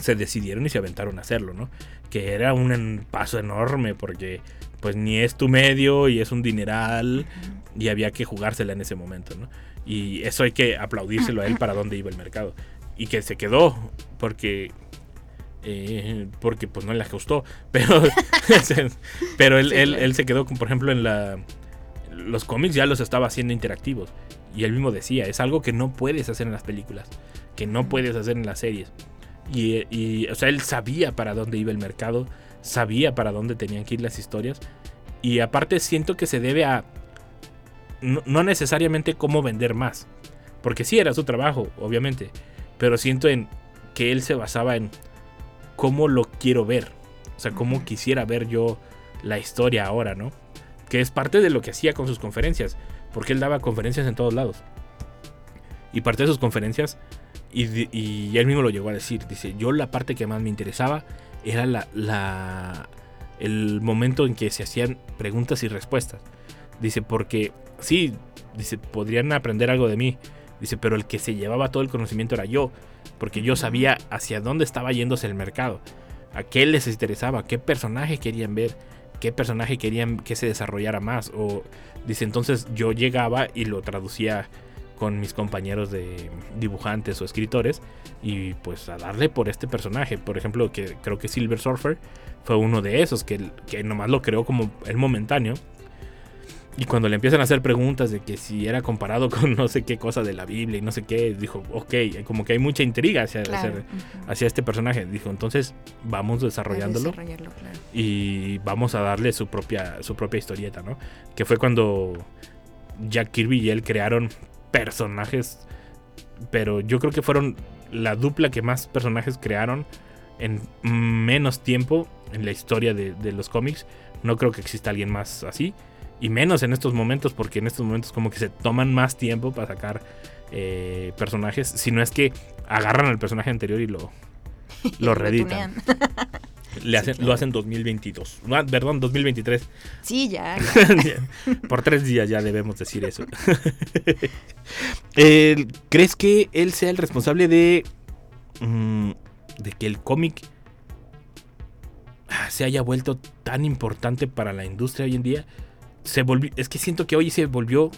se decidieron y se aventaron a hacerlo, ¿no? Que era un paso enorme porque pues ni es tu medio y es un dineral y había que jugársela en ese momento, ¿no? Y eso hay que aplaudírselo a él para dónde iba el mercado. Y que se quedó porque eh, porque pues no le ajustó, pero pero él, Sí, él- claro. él se quedó con, por ejemplo en la los cómics ya los estaba haciendo interactivos y él mismo decía, es algo que no puedes hacer en las películas, que no puedes hacer en las series. Y, y, o sea, él sabía para dónde iba el mercado, sabía para dónde tenían que ir las historias. Y aparte siento que se debe a no, no necesariamente cómo vender más. Porque sí era su trabajo, obviamente. Pero siento en que él se basaba en cómo lo quiero ver. O sea, cómo quisiera ver yo la historia ahora, ¿no? Que es parte de lo que hacía con sus conferencias. Porque él daba conferencias en todos lados. Y parte de sus conferencias, y, y él mismo lo llegó a decir, dice, yo la parte que más me interesaba era la, la- el momento en que se hacían preguntas y respuestas. Dice, porque sí, dice, podrían aprender algo de mí. Dice, pero el que se llevaba todo el conocimiento era yo, porque yo sabía hacia dónde estaba yéndose el mercado, a qué les interesaba, qué personaje querían ver, qué personaje querían que se desarrollara más. O dice, entonces yo llegaba y lo traducía con mis compañeros de dibujantes o escritores y pues a darle por este personaje. Por ejemplo, que creo que Silver Surfer fue uno de esos que, que nomás lo creó como el momentáneo. Y cuando le empiezan a hacer preguntas de que si era comparado con no sé qué cosa de la Biblia y no sé qué, dijo, ok, como que hay mucha intriga hacia, Claro, hacia, ujú. este personaje. Dijo, entonces vamos desarrollándolo Desarrollarlo, claro. y vamos a darle su propia, su propia historieta, ¿no? Que fue cuando Jack Kirby y él crearon personajes, pero yo creo que fueron la dupla que más personajes crearon en menos tiempo en la historia de, de los cómics. No creo que exista alguien más así. Y menos en estos momentos, porque en estos momentos como que se toman más tiempo para sacar eh, personajes. Si no es que agarran al personaje anterior y lo, lo reeditan. Le hacen, Lo hacen 2022. Ah, perdón, 2023. Sí, ya. ya. Por tres días ya debemos decir eso. Eh, ¿Crees que él sea el responsable de. mm, de que el cómic ah, se haya vuelto tan importante para la industria hoy en día? Se volvió. Es que siento que hoy se volvió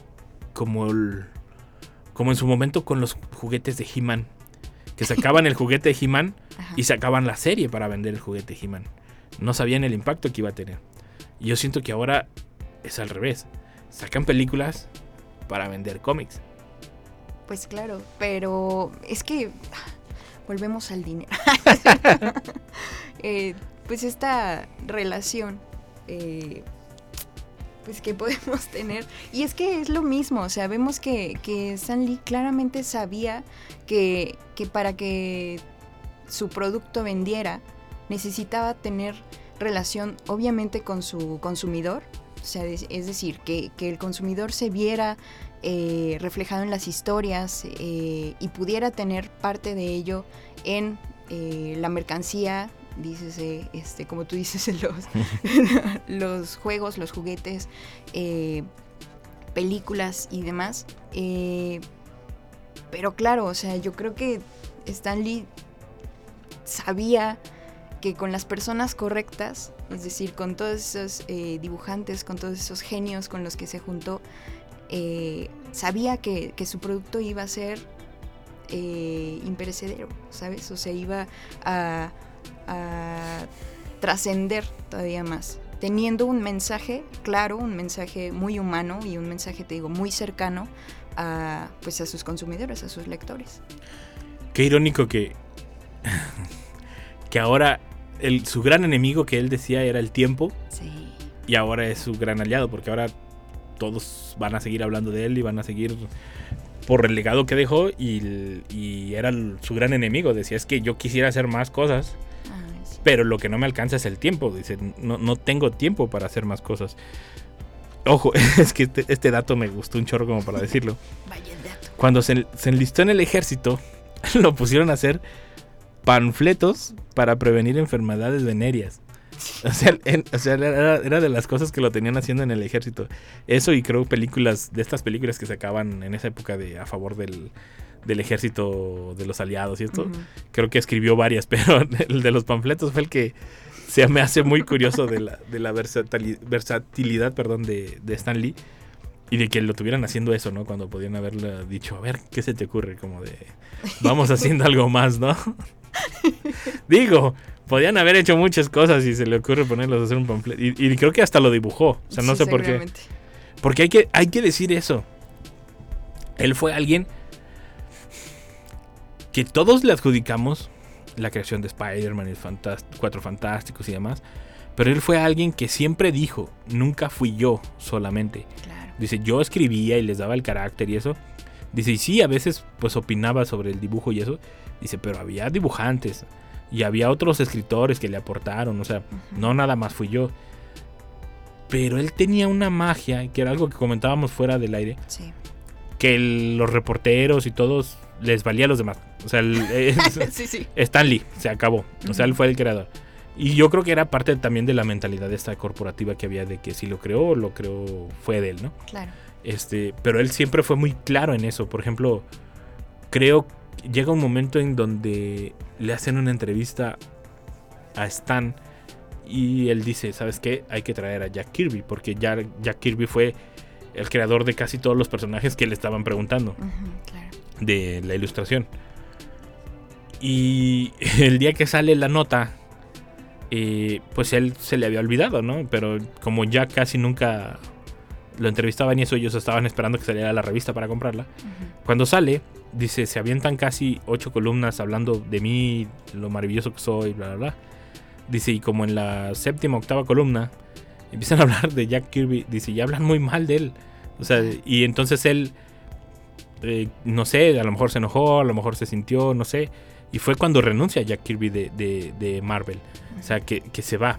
como el- Como en su momento con los juguetes de He-Man. Que sacaban el juguete de He-Man y sacaban la serie para vender el juguete He-Man. No sabían el impacto que iba a tener. Y yo siento que ahora es al revés. Sacan películas para vender cómics. Pues claro, pero es que volvemos al dinero. Eh, pues esta relación eh, pues que podemos tener. Y es que es lo mismo, o sea, vemos que, que Lee claramente sabía que, que para que su producto vendiera necesitaba tener relación obviamente con su consumidor. O sea, es, es decir, que, que el consumidor se viera eh, reflejado en las historias eh, y pudiera tener parte de ello en eh, la mercancía, dices, eh, este, como tú dices, los, los juegos, los juguetes, eh, películas y demás. Eh, pero claro, o sea, yo creo que Stan Lee sabía que con las personas correctas, es decir, con todos esos dibujantes, con todos esos genios con los que se juntó, sabía que, que su producto iba a ser imperecedero, ¿sabes? O sea, iba a, a trascender todavía más, teniendo un mensaje claro, un mensaje muy humano y un mensaje, te digo, muy cercano a, pues, a sus consumidores, a sus lectores. Qué irónico que. que ahora el, su gran enemigo que él decía era el tiempo. Sí. Y ahora es su gran aliado. Porque ahora todos van a seguir hablando de él y van a seguir por el legado que dejó. Y, y era su gran enemigo. Decía, es que yo quisiera hacer más cosas. Pero lo que no me alcanza es el tiempo. Dice, no, no tengo tiempo para hacer más cosas. Ojo, es que este, este dato me gustó un chorro como para decirlo. Vaya dato. Cuando se, se enlistó en el ejército, lo pusieron a hacer panfletos para prevenir enfermedades venéreas. O sea, en- o sea, era, era de las cosas que lo tenían haciendo en el ejército. Eso y creo películas, de estas películas que sacaban en esa época de a favor del, del ejército de los aliados y esto. Creo que escribió varias, pero el de los panfletos fue el que se me hace muy curioso de la, de la versatili- versatilidad perdón, de, de Stan Lee. Y de que lo tuvieran haciendo eso, ¿no? Cuando podían haberle dicho, a ver, ¿qué se te ocurre? Como de, vamos haciendo algo más, ¿no? Digo, podían haber hecho muchas cosas y se le ocurre ponerlos a hacer un panfleto. Y, y creo que hasta lo dibujó. O sea, no Sí, sé por qué. Porque hay que, hay que decir eso. Él fue alguien que todos le adjudicamos la creación de Spider-Man, y Cuatro Fantásticos y demás. Pero él fue alguien que siempre dijo, nunca fui yo solamente. Claro. Dice, yo escribía y les daba el carácter y eso. Dice, y sí, a veces pues opinaba sobre el dibujo y eso. Dice, pero había dibujantes y había otros escritores que le aportaron. O sea, no nada más fui yo. Pero él tenía una magia, que era algo que comentábamos fuera del aire, Sí. que el- los reporteros y todos les valía a los demás. O sea, el, sí, sí. Stan Lee, se acabó. O sea, él fue el creador. Y yo creo que era parte también de la mentalidad esta corporativa que había de que si lo creó, lo creó, fue de él, ¿no? Claro. Este, pero él siempre fue muy claro en eso. Por ejemplo, creo que llega un momento en donde le hacen una entrevista a Stan Y él dice, ¿sabes qué? Hay que traer a Jack Kirby, porque ya Jack Kirby fue el creador de casi todos los personajes que le estaban preguntando de la ilustración. Y el día que sale la nota, eh, pues él se le había olvidado, ¿no? Pero como ya casi nunca lo entrevistaban y eso, ellos estaban esperando que saliera la revista para comprarla. Cuando sale, dice, se avientan casi ocho columnas hablando de mí, lo maravilloso que soy, bla, bla, bla. Dice, y como en la séptima, octava columna, empiezan a hablar de Jack Kirby, dice, y hablan muy mal de él. O sea, y entonces él, eh, no sé, a lo mejor se enojó, a lo mejor se sintió, no sé. Y fue cuando renuncia Jack Kirby de, de, Marvel. O sea, que, se va.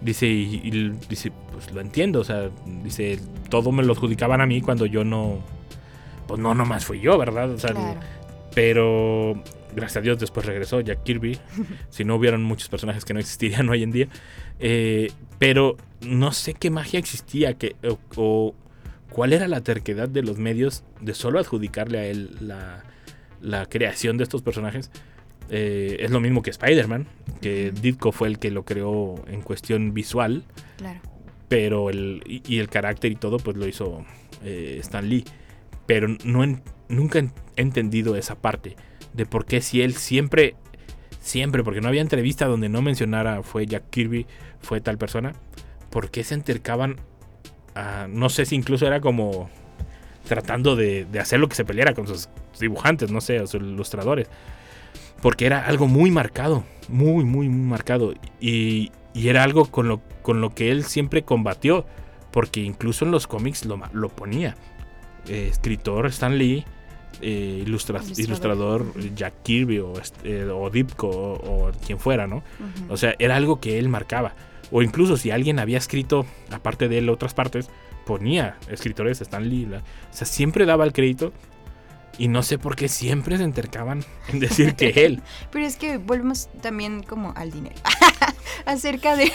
Dice, y, dice, pues lo entiendo. O sea, dice, todo me lo adjudicaban a mí cuando yo no. Pues no, nomás fui yo, ¿verdad? O sea, pero gracias a Dios después regresó Jack Kirby. si no hubieran muchos personajes que no existirían hoy en día. Eh, pero no sé qué magia existía que, o, cuál era la terquedad de los medios de solo adjudicarle a él la, la creación de estos personajes eh, es lo mismo que Spider-Man, que Ditko fue el que lo creó en cuestión visual. Claro. Pero el, y, el carácter y todo, pues lo hizo eh, Stan Lee. Pero no nunca he entendido esa parte de por qué si él siempre, siempre, porque no había entrevista donde no mencionara fue Jack Kirby, fue tal persona, por qué se entercaban a, no sé si incluso era como tratando de, de hacer lo que se peleara con sus dibujantes, no sé, sus ilustradores porque era algo muy marcado, muy, muy, muy marcado. Y, era algo con lo, con lo que él siempre combatió, porque incluso en los cómics lo, lo ponía. Eh, escritor Stan Lee, eh, ilustrador. Jack Kirby o, eh, o Dipko o, quien fuera, ¿no? O sea, era algo que él marcaba. O incluso si alguien había escrito, aparte de él, otras partes, ponía escritores Stan Lee. o sea, siempre daba el crédito y no sé por qué siempre se intercaban en decir que él. Pero es que volvemos también como al dinero. Acerca de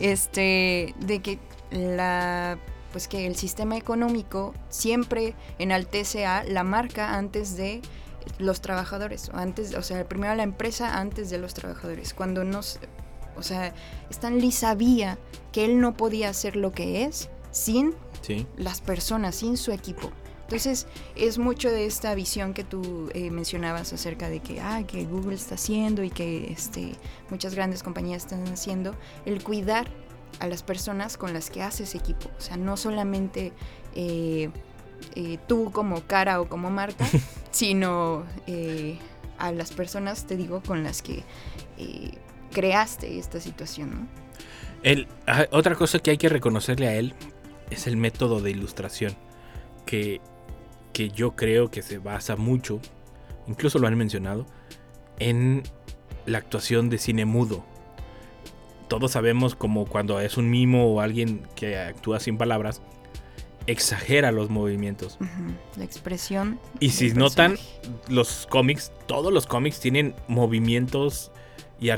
este de que la pues que el sistema económico siempre enaltece a la marca antes de los trabajadores, o antes, o sea, primero la empresa antes de los trabajadores. Cuando nos o sea, Stan Lee sabía que él no podía hacer lo que es sin las personas, sin su equipo. Entonces es mucho de esta visión que tú eh, mencionabas acerca de que, ah, que Google está haciendo y que este, muchas grandes compañías están haciendo, el cuidar a las personas con las que haces equipo. O sea, no solamente eh, eh, tú como cara o como marca, sino a las personas, te digo, con las que creaste esta situación. El, ah, otra cosa que hay que reconocerle a él es el método de ilustración. Que que yo creo que se basa mucho, incluso lo han mencionado, en la actuación de cine mudo. Todos sabemos como cuando es un mimo o alguien que actúa sin palabras, exagera los movimientos. La expresión. Y si notan, los cómics, todos los cómics tienen movimientos y,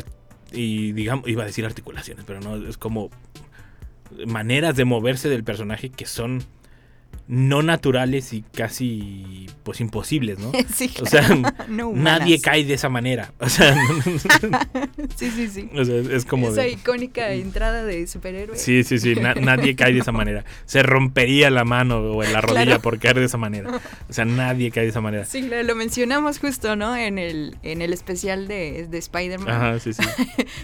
y digamos, iba a decir articulaciones, pero no, es como maneras de moverse del personaje que son no naturales y casi pues imposibles, ¿no? O sea, nadie cae de esa manera. O sea, sí, sí, sí. es como esa icónica entrada de superhéroe. Sí, sí, sí, nadie cae de esa manera. Se rompería la mano o la rodilla por caer de esa manera. O sea, nadie cae de esa manera. Sí, lo mencionamos justo, ¿no? En el en el especial de, de Spider-Man. Ajá, sí, sí.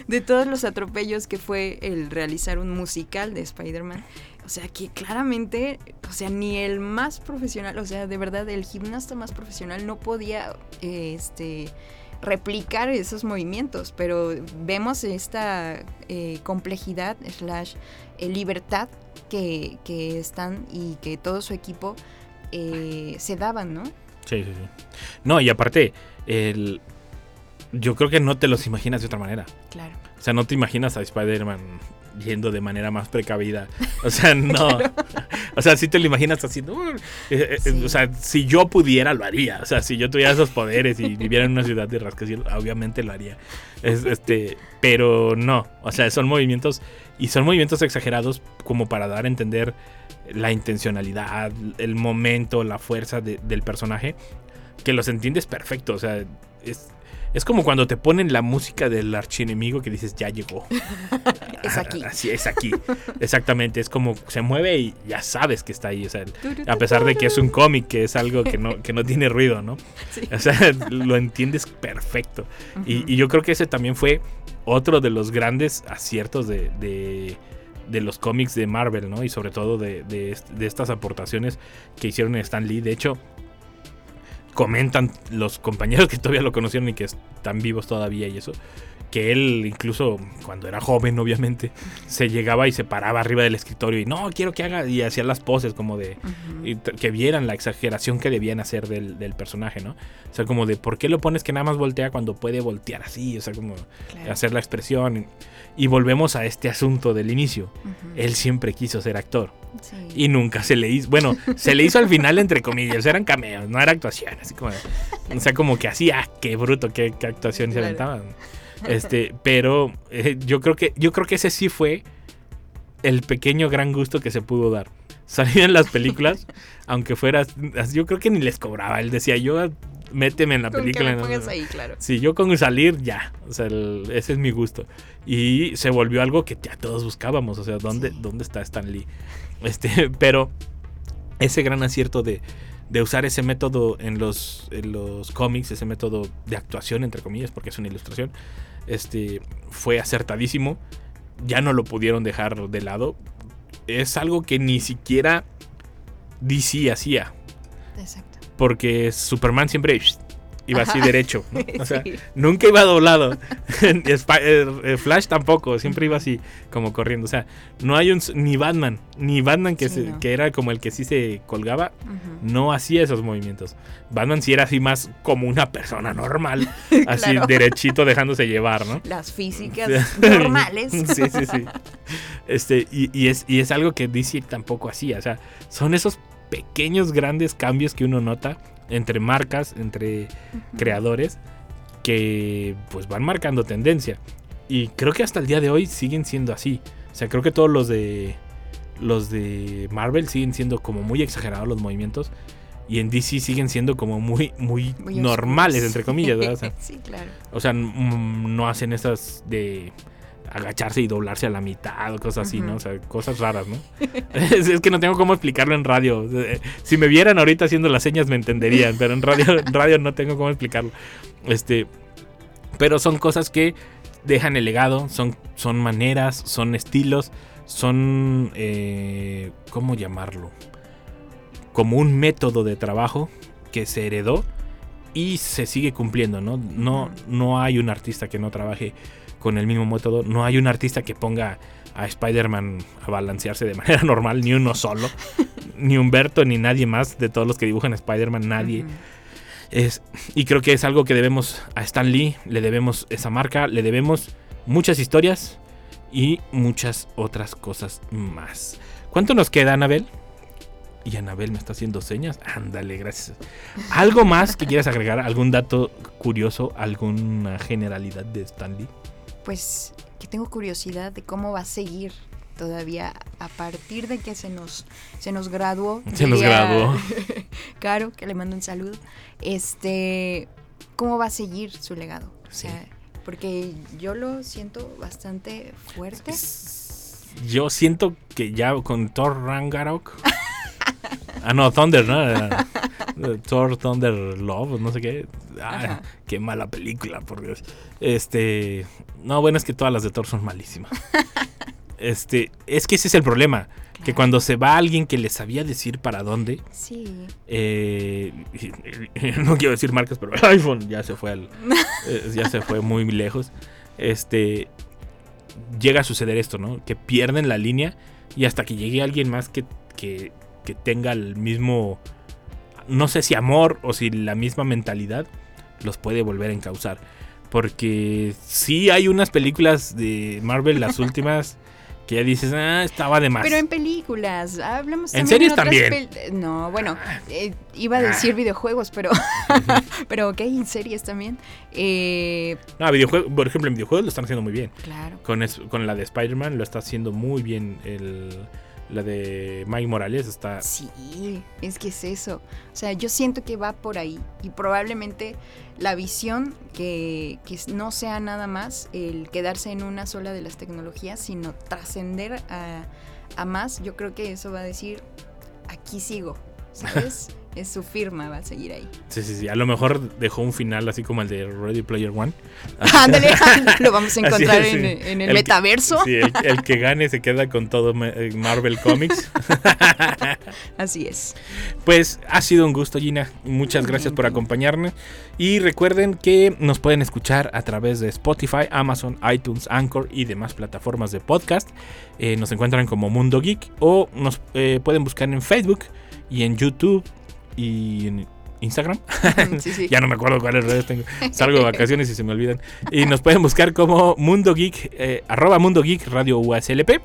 de todos los atropellos que fue el realizar un musical de Spider-Man. O sea, que claramente, o sea, ni el más profesional, o sea, de verdad, el gimnasta más profesional no podía, este replicar esos movimientos, pero vemos esta eh, complejidad slash eh, libertad que, están y que todo su equipo eh, se daban, ¿no? Sí, sí, sí. No, y aparte, el, yo creo que no te los imaginas de otra manera. Claro. O sea, no te imaginas a Spider-Man yendo de manera más precavida. O sea, no. O sea, si te lo imaginas haciendo. Uh, eh, eh, o sea, si yo pudiera, lo haría. O sea, si yo tuviera esos poderes y viviera en una ciudad de rascacielos, obviamente lo haría. este, pero no. O sea, son movimientos. Y son movimientos exagerados como para dar a entender la intencionalidad, el momento, la fuerza del personaje. que los entiendes perfecto. O sea, es, es como cuando te ponen la música del archienemigo que dices, ya llegó. Es aquí. Así es aquí. Exactamente. Es como se mueve y ya sabes que está ahí. O sea, a pesar de que es un cómic, que es algo que no, que no tiene ruido, ¿no? Sí. O sea, lo entiendes perfecto. y, y yo creo que ese también fue otro de los grandes aciertos de, de, de los cómics de Marvel, ¿no? Y sobre todo de, de de estas aportaciones que hicieron Stan Lee. De hecho, comentan los compañeros que todavía lo conocieron y que están vivos todavía y eso, que él incluso cuando era joven obviamente se llegaba y se paraba arriba del escritorio y no, quiero que haga y hacía las poses como de que vieran la exageración que debían hacer del, del personaje, ¿no? O sea, como de ¿por qué lo pones que nada más voltea cuando puede voltear así? O sea, como Claro. hacer la expresión. Y volvemos a este asunto del inicio. Él siempre quiso ser actor. Sí. Y nunca se le hizo. Bueno, se le hizo al final, entre comillas. Eran cameos, no era actuación. Así como. O sea, como que así, ah, qué bruto, qué, qué actuación se Claro. aventaban. Este, pero eh, yo creo que. Yo creo que ese sí fue el pequeño gran gusto que se pudo dar. Salir en las películas, aunque fuera. Yo creo que ni les cobraba. Él decía, yo méteme en la Con que película. me ¿no? pongas ahí, claro. Sí, yo con salir ya, o sea, el- ese es mi gusto. Y se volvió algo que ya todos buscábamos, o sea, ¿dónde, Sí. ¿dónde está Stan Lee? Este, pero ese gran acierto de, de usar ese método en los, en los cómics, ese método de actuación, entre comillas, porque es una ilustración, este, fue acertadísimo. Ya no lo pudieron dejar de lado. Es algo que ni siquiera DC hacía Exacto. porque Superman siempre iba así derecho. ¿no? O sea, Sí. nunca iba doblado. Flash tampoco, siempre iba así, como corriendo. O sea, no hay un. Ni Batman, ni Batman que, Sí, se- no. que era como el que sí se colgaba, no hacía esos movimientos. Batman sí era así más como una persona normal, así Claro. derechito dejándose llevar, ¿no? Las físicas normales. Sí, sí, sí. Este, y, y es, y es algo que DC tampoco hacía. O sea, son esos pequeños, grandes cambios que uno nota entre marcas, entre creadores, que pues van marcando tendencia. Y creo que hasta el día de hoy siguen siendo así. O sea, creo que todos los de los de Marvel siguen siendo como muy exagerados los movimientos. Y en DC siguen siendo como muy, muy, Muy normales, oscuros. entre comillas, ¿verdad? O sea, sí, claro. o sea, mm, no hacen esas de agacharse y doblarse a la mitad o cosas así, ¿no? O sea, cosas raras, ¿no? es, es que no tengo cómo explicarlo en radio. Eh, Si me vieran ahorita haciendo las señas me entenderían, pero en radio, en radio no tengo cómo explicarlo. Este, pero son cosas que dejan el legado, son, son maneras, son estilos, son, eh, ¿cómo llamarlo? Como un método de trabajo que se heredó y se sigue cumpliendo, ¿no? No, no hay un artista que no trabaje con el mismo método, no hay un artista que ponga a Spider-Man a balancearse de manera normal, ni uno solo, ni Humberto, ni nadie más de todos los que dibujan a Spider-Man, nadie. Es, y creo que es algo que debemos a Stan Lee, le debemos esa marca, le debemos muchas historias y muchas otras cosas más. ¿Cuánto nos queda, Anabel? Y Anabel me está haciendo señas. Ándale, gracias. ¿Algo más que quieras agregar? ¿Algún dato curioso? ¿Alguna generalidad de Stan Lee? Pues que tengo curiosidad de cómo va a seguir todavía a partir de que se nos se nos graduó. Se nos graduó. Caro, que le mando un saludo. Este, ¿cómo va a seguir su legado? O Sí. sea, porque yo lo siento bastante fuerte. Yo siento que ya con Thor Ragnarok. ah, no, Thunder, ¿no? Era- Thor Thunder Love, no sé qué. Ah, qué mala película, por Dios. Este. No, bueno, es que todas las de Thor son malísimas. Este. Es que ese es el problema. Que cuando se va alguien que le sabía decir para dónde. Sí. eh, no quiero decir marcas, pero el iPhone ya se fue al, eh, ya se fue muy lejos. Este llega a suceder esto, ¿no? Que pierden la línea y hasta que llegue alguien más que, que, que tenga el mismo, no sé si amor o si la misma mentalidad, los puede volver a encauzar. Porque sí hay unas películas de Marvel, las últimas, que ya dices, ah, estaba de más. Pero en películas, hablamos ¿En series también? No, bueno, eh, iba a decir videojuegos, pero pero ok, en series también. Eh, No, videojuegos, por ejemplo, en videojuegos lo están haciendo muy bien. claro. Con, es- con la de Spider-Man lo está haciendo muy bien el, la de Mike Morales está... Sí, es que es eso. O sea, yo siento que va por ahí y probablemente la visión que, que no sea nada más el quedarse en una sola de las tecnologías, sino trascender a, a más, yo creo que eso va a decir, aquí sigo, ¿sabes? es su firma, va a seguir ahí. Sí, sí, sí. A lo mejor dejó un final así como el de Ready Player One. Ándale, lo vamos a encontrar en, el, metaverso. sí, el, que gane se queda con todo eh, Marvel Comics. así es. Pues ha sido un gusto, Gina. Muchas gracias por acompañarnos. Y recuerden que nos pueden escuchar a través de Spotify, Amazon, iTunes, Anchor y demás plataformas de podcast. Eh, nos encuentran como Mundo Geek o nos eh, pueden buscar en Facebook y en YouTube y en Instagram. ya no me acuerdo cuáles redes tengo. Salgo de vacaciones y se me olvidan. Y nos pueden buscar como Mundo Geek, eh, arroba Mundo Geek Radio USLP.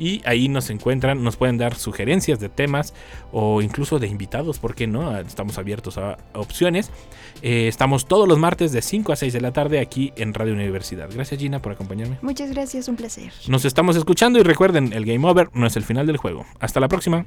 Y ahí nos encuentran, nos pueden dar sugerencias de temas o incluso de invitados, ¿por qué no? Estamos abiertos a, opciones. Eh, estamos todos los martes de 5 a 6 de la tarde aquí en Radio Universidad. Gracias Gina por acompañarme. Muchas gracias, un placer. Nos estamos escuchando y recuerden, el Game Over no es el final del juego. Hasta la próxima.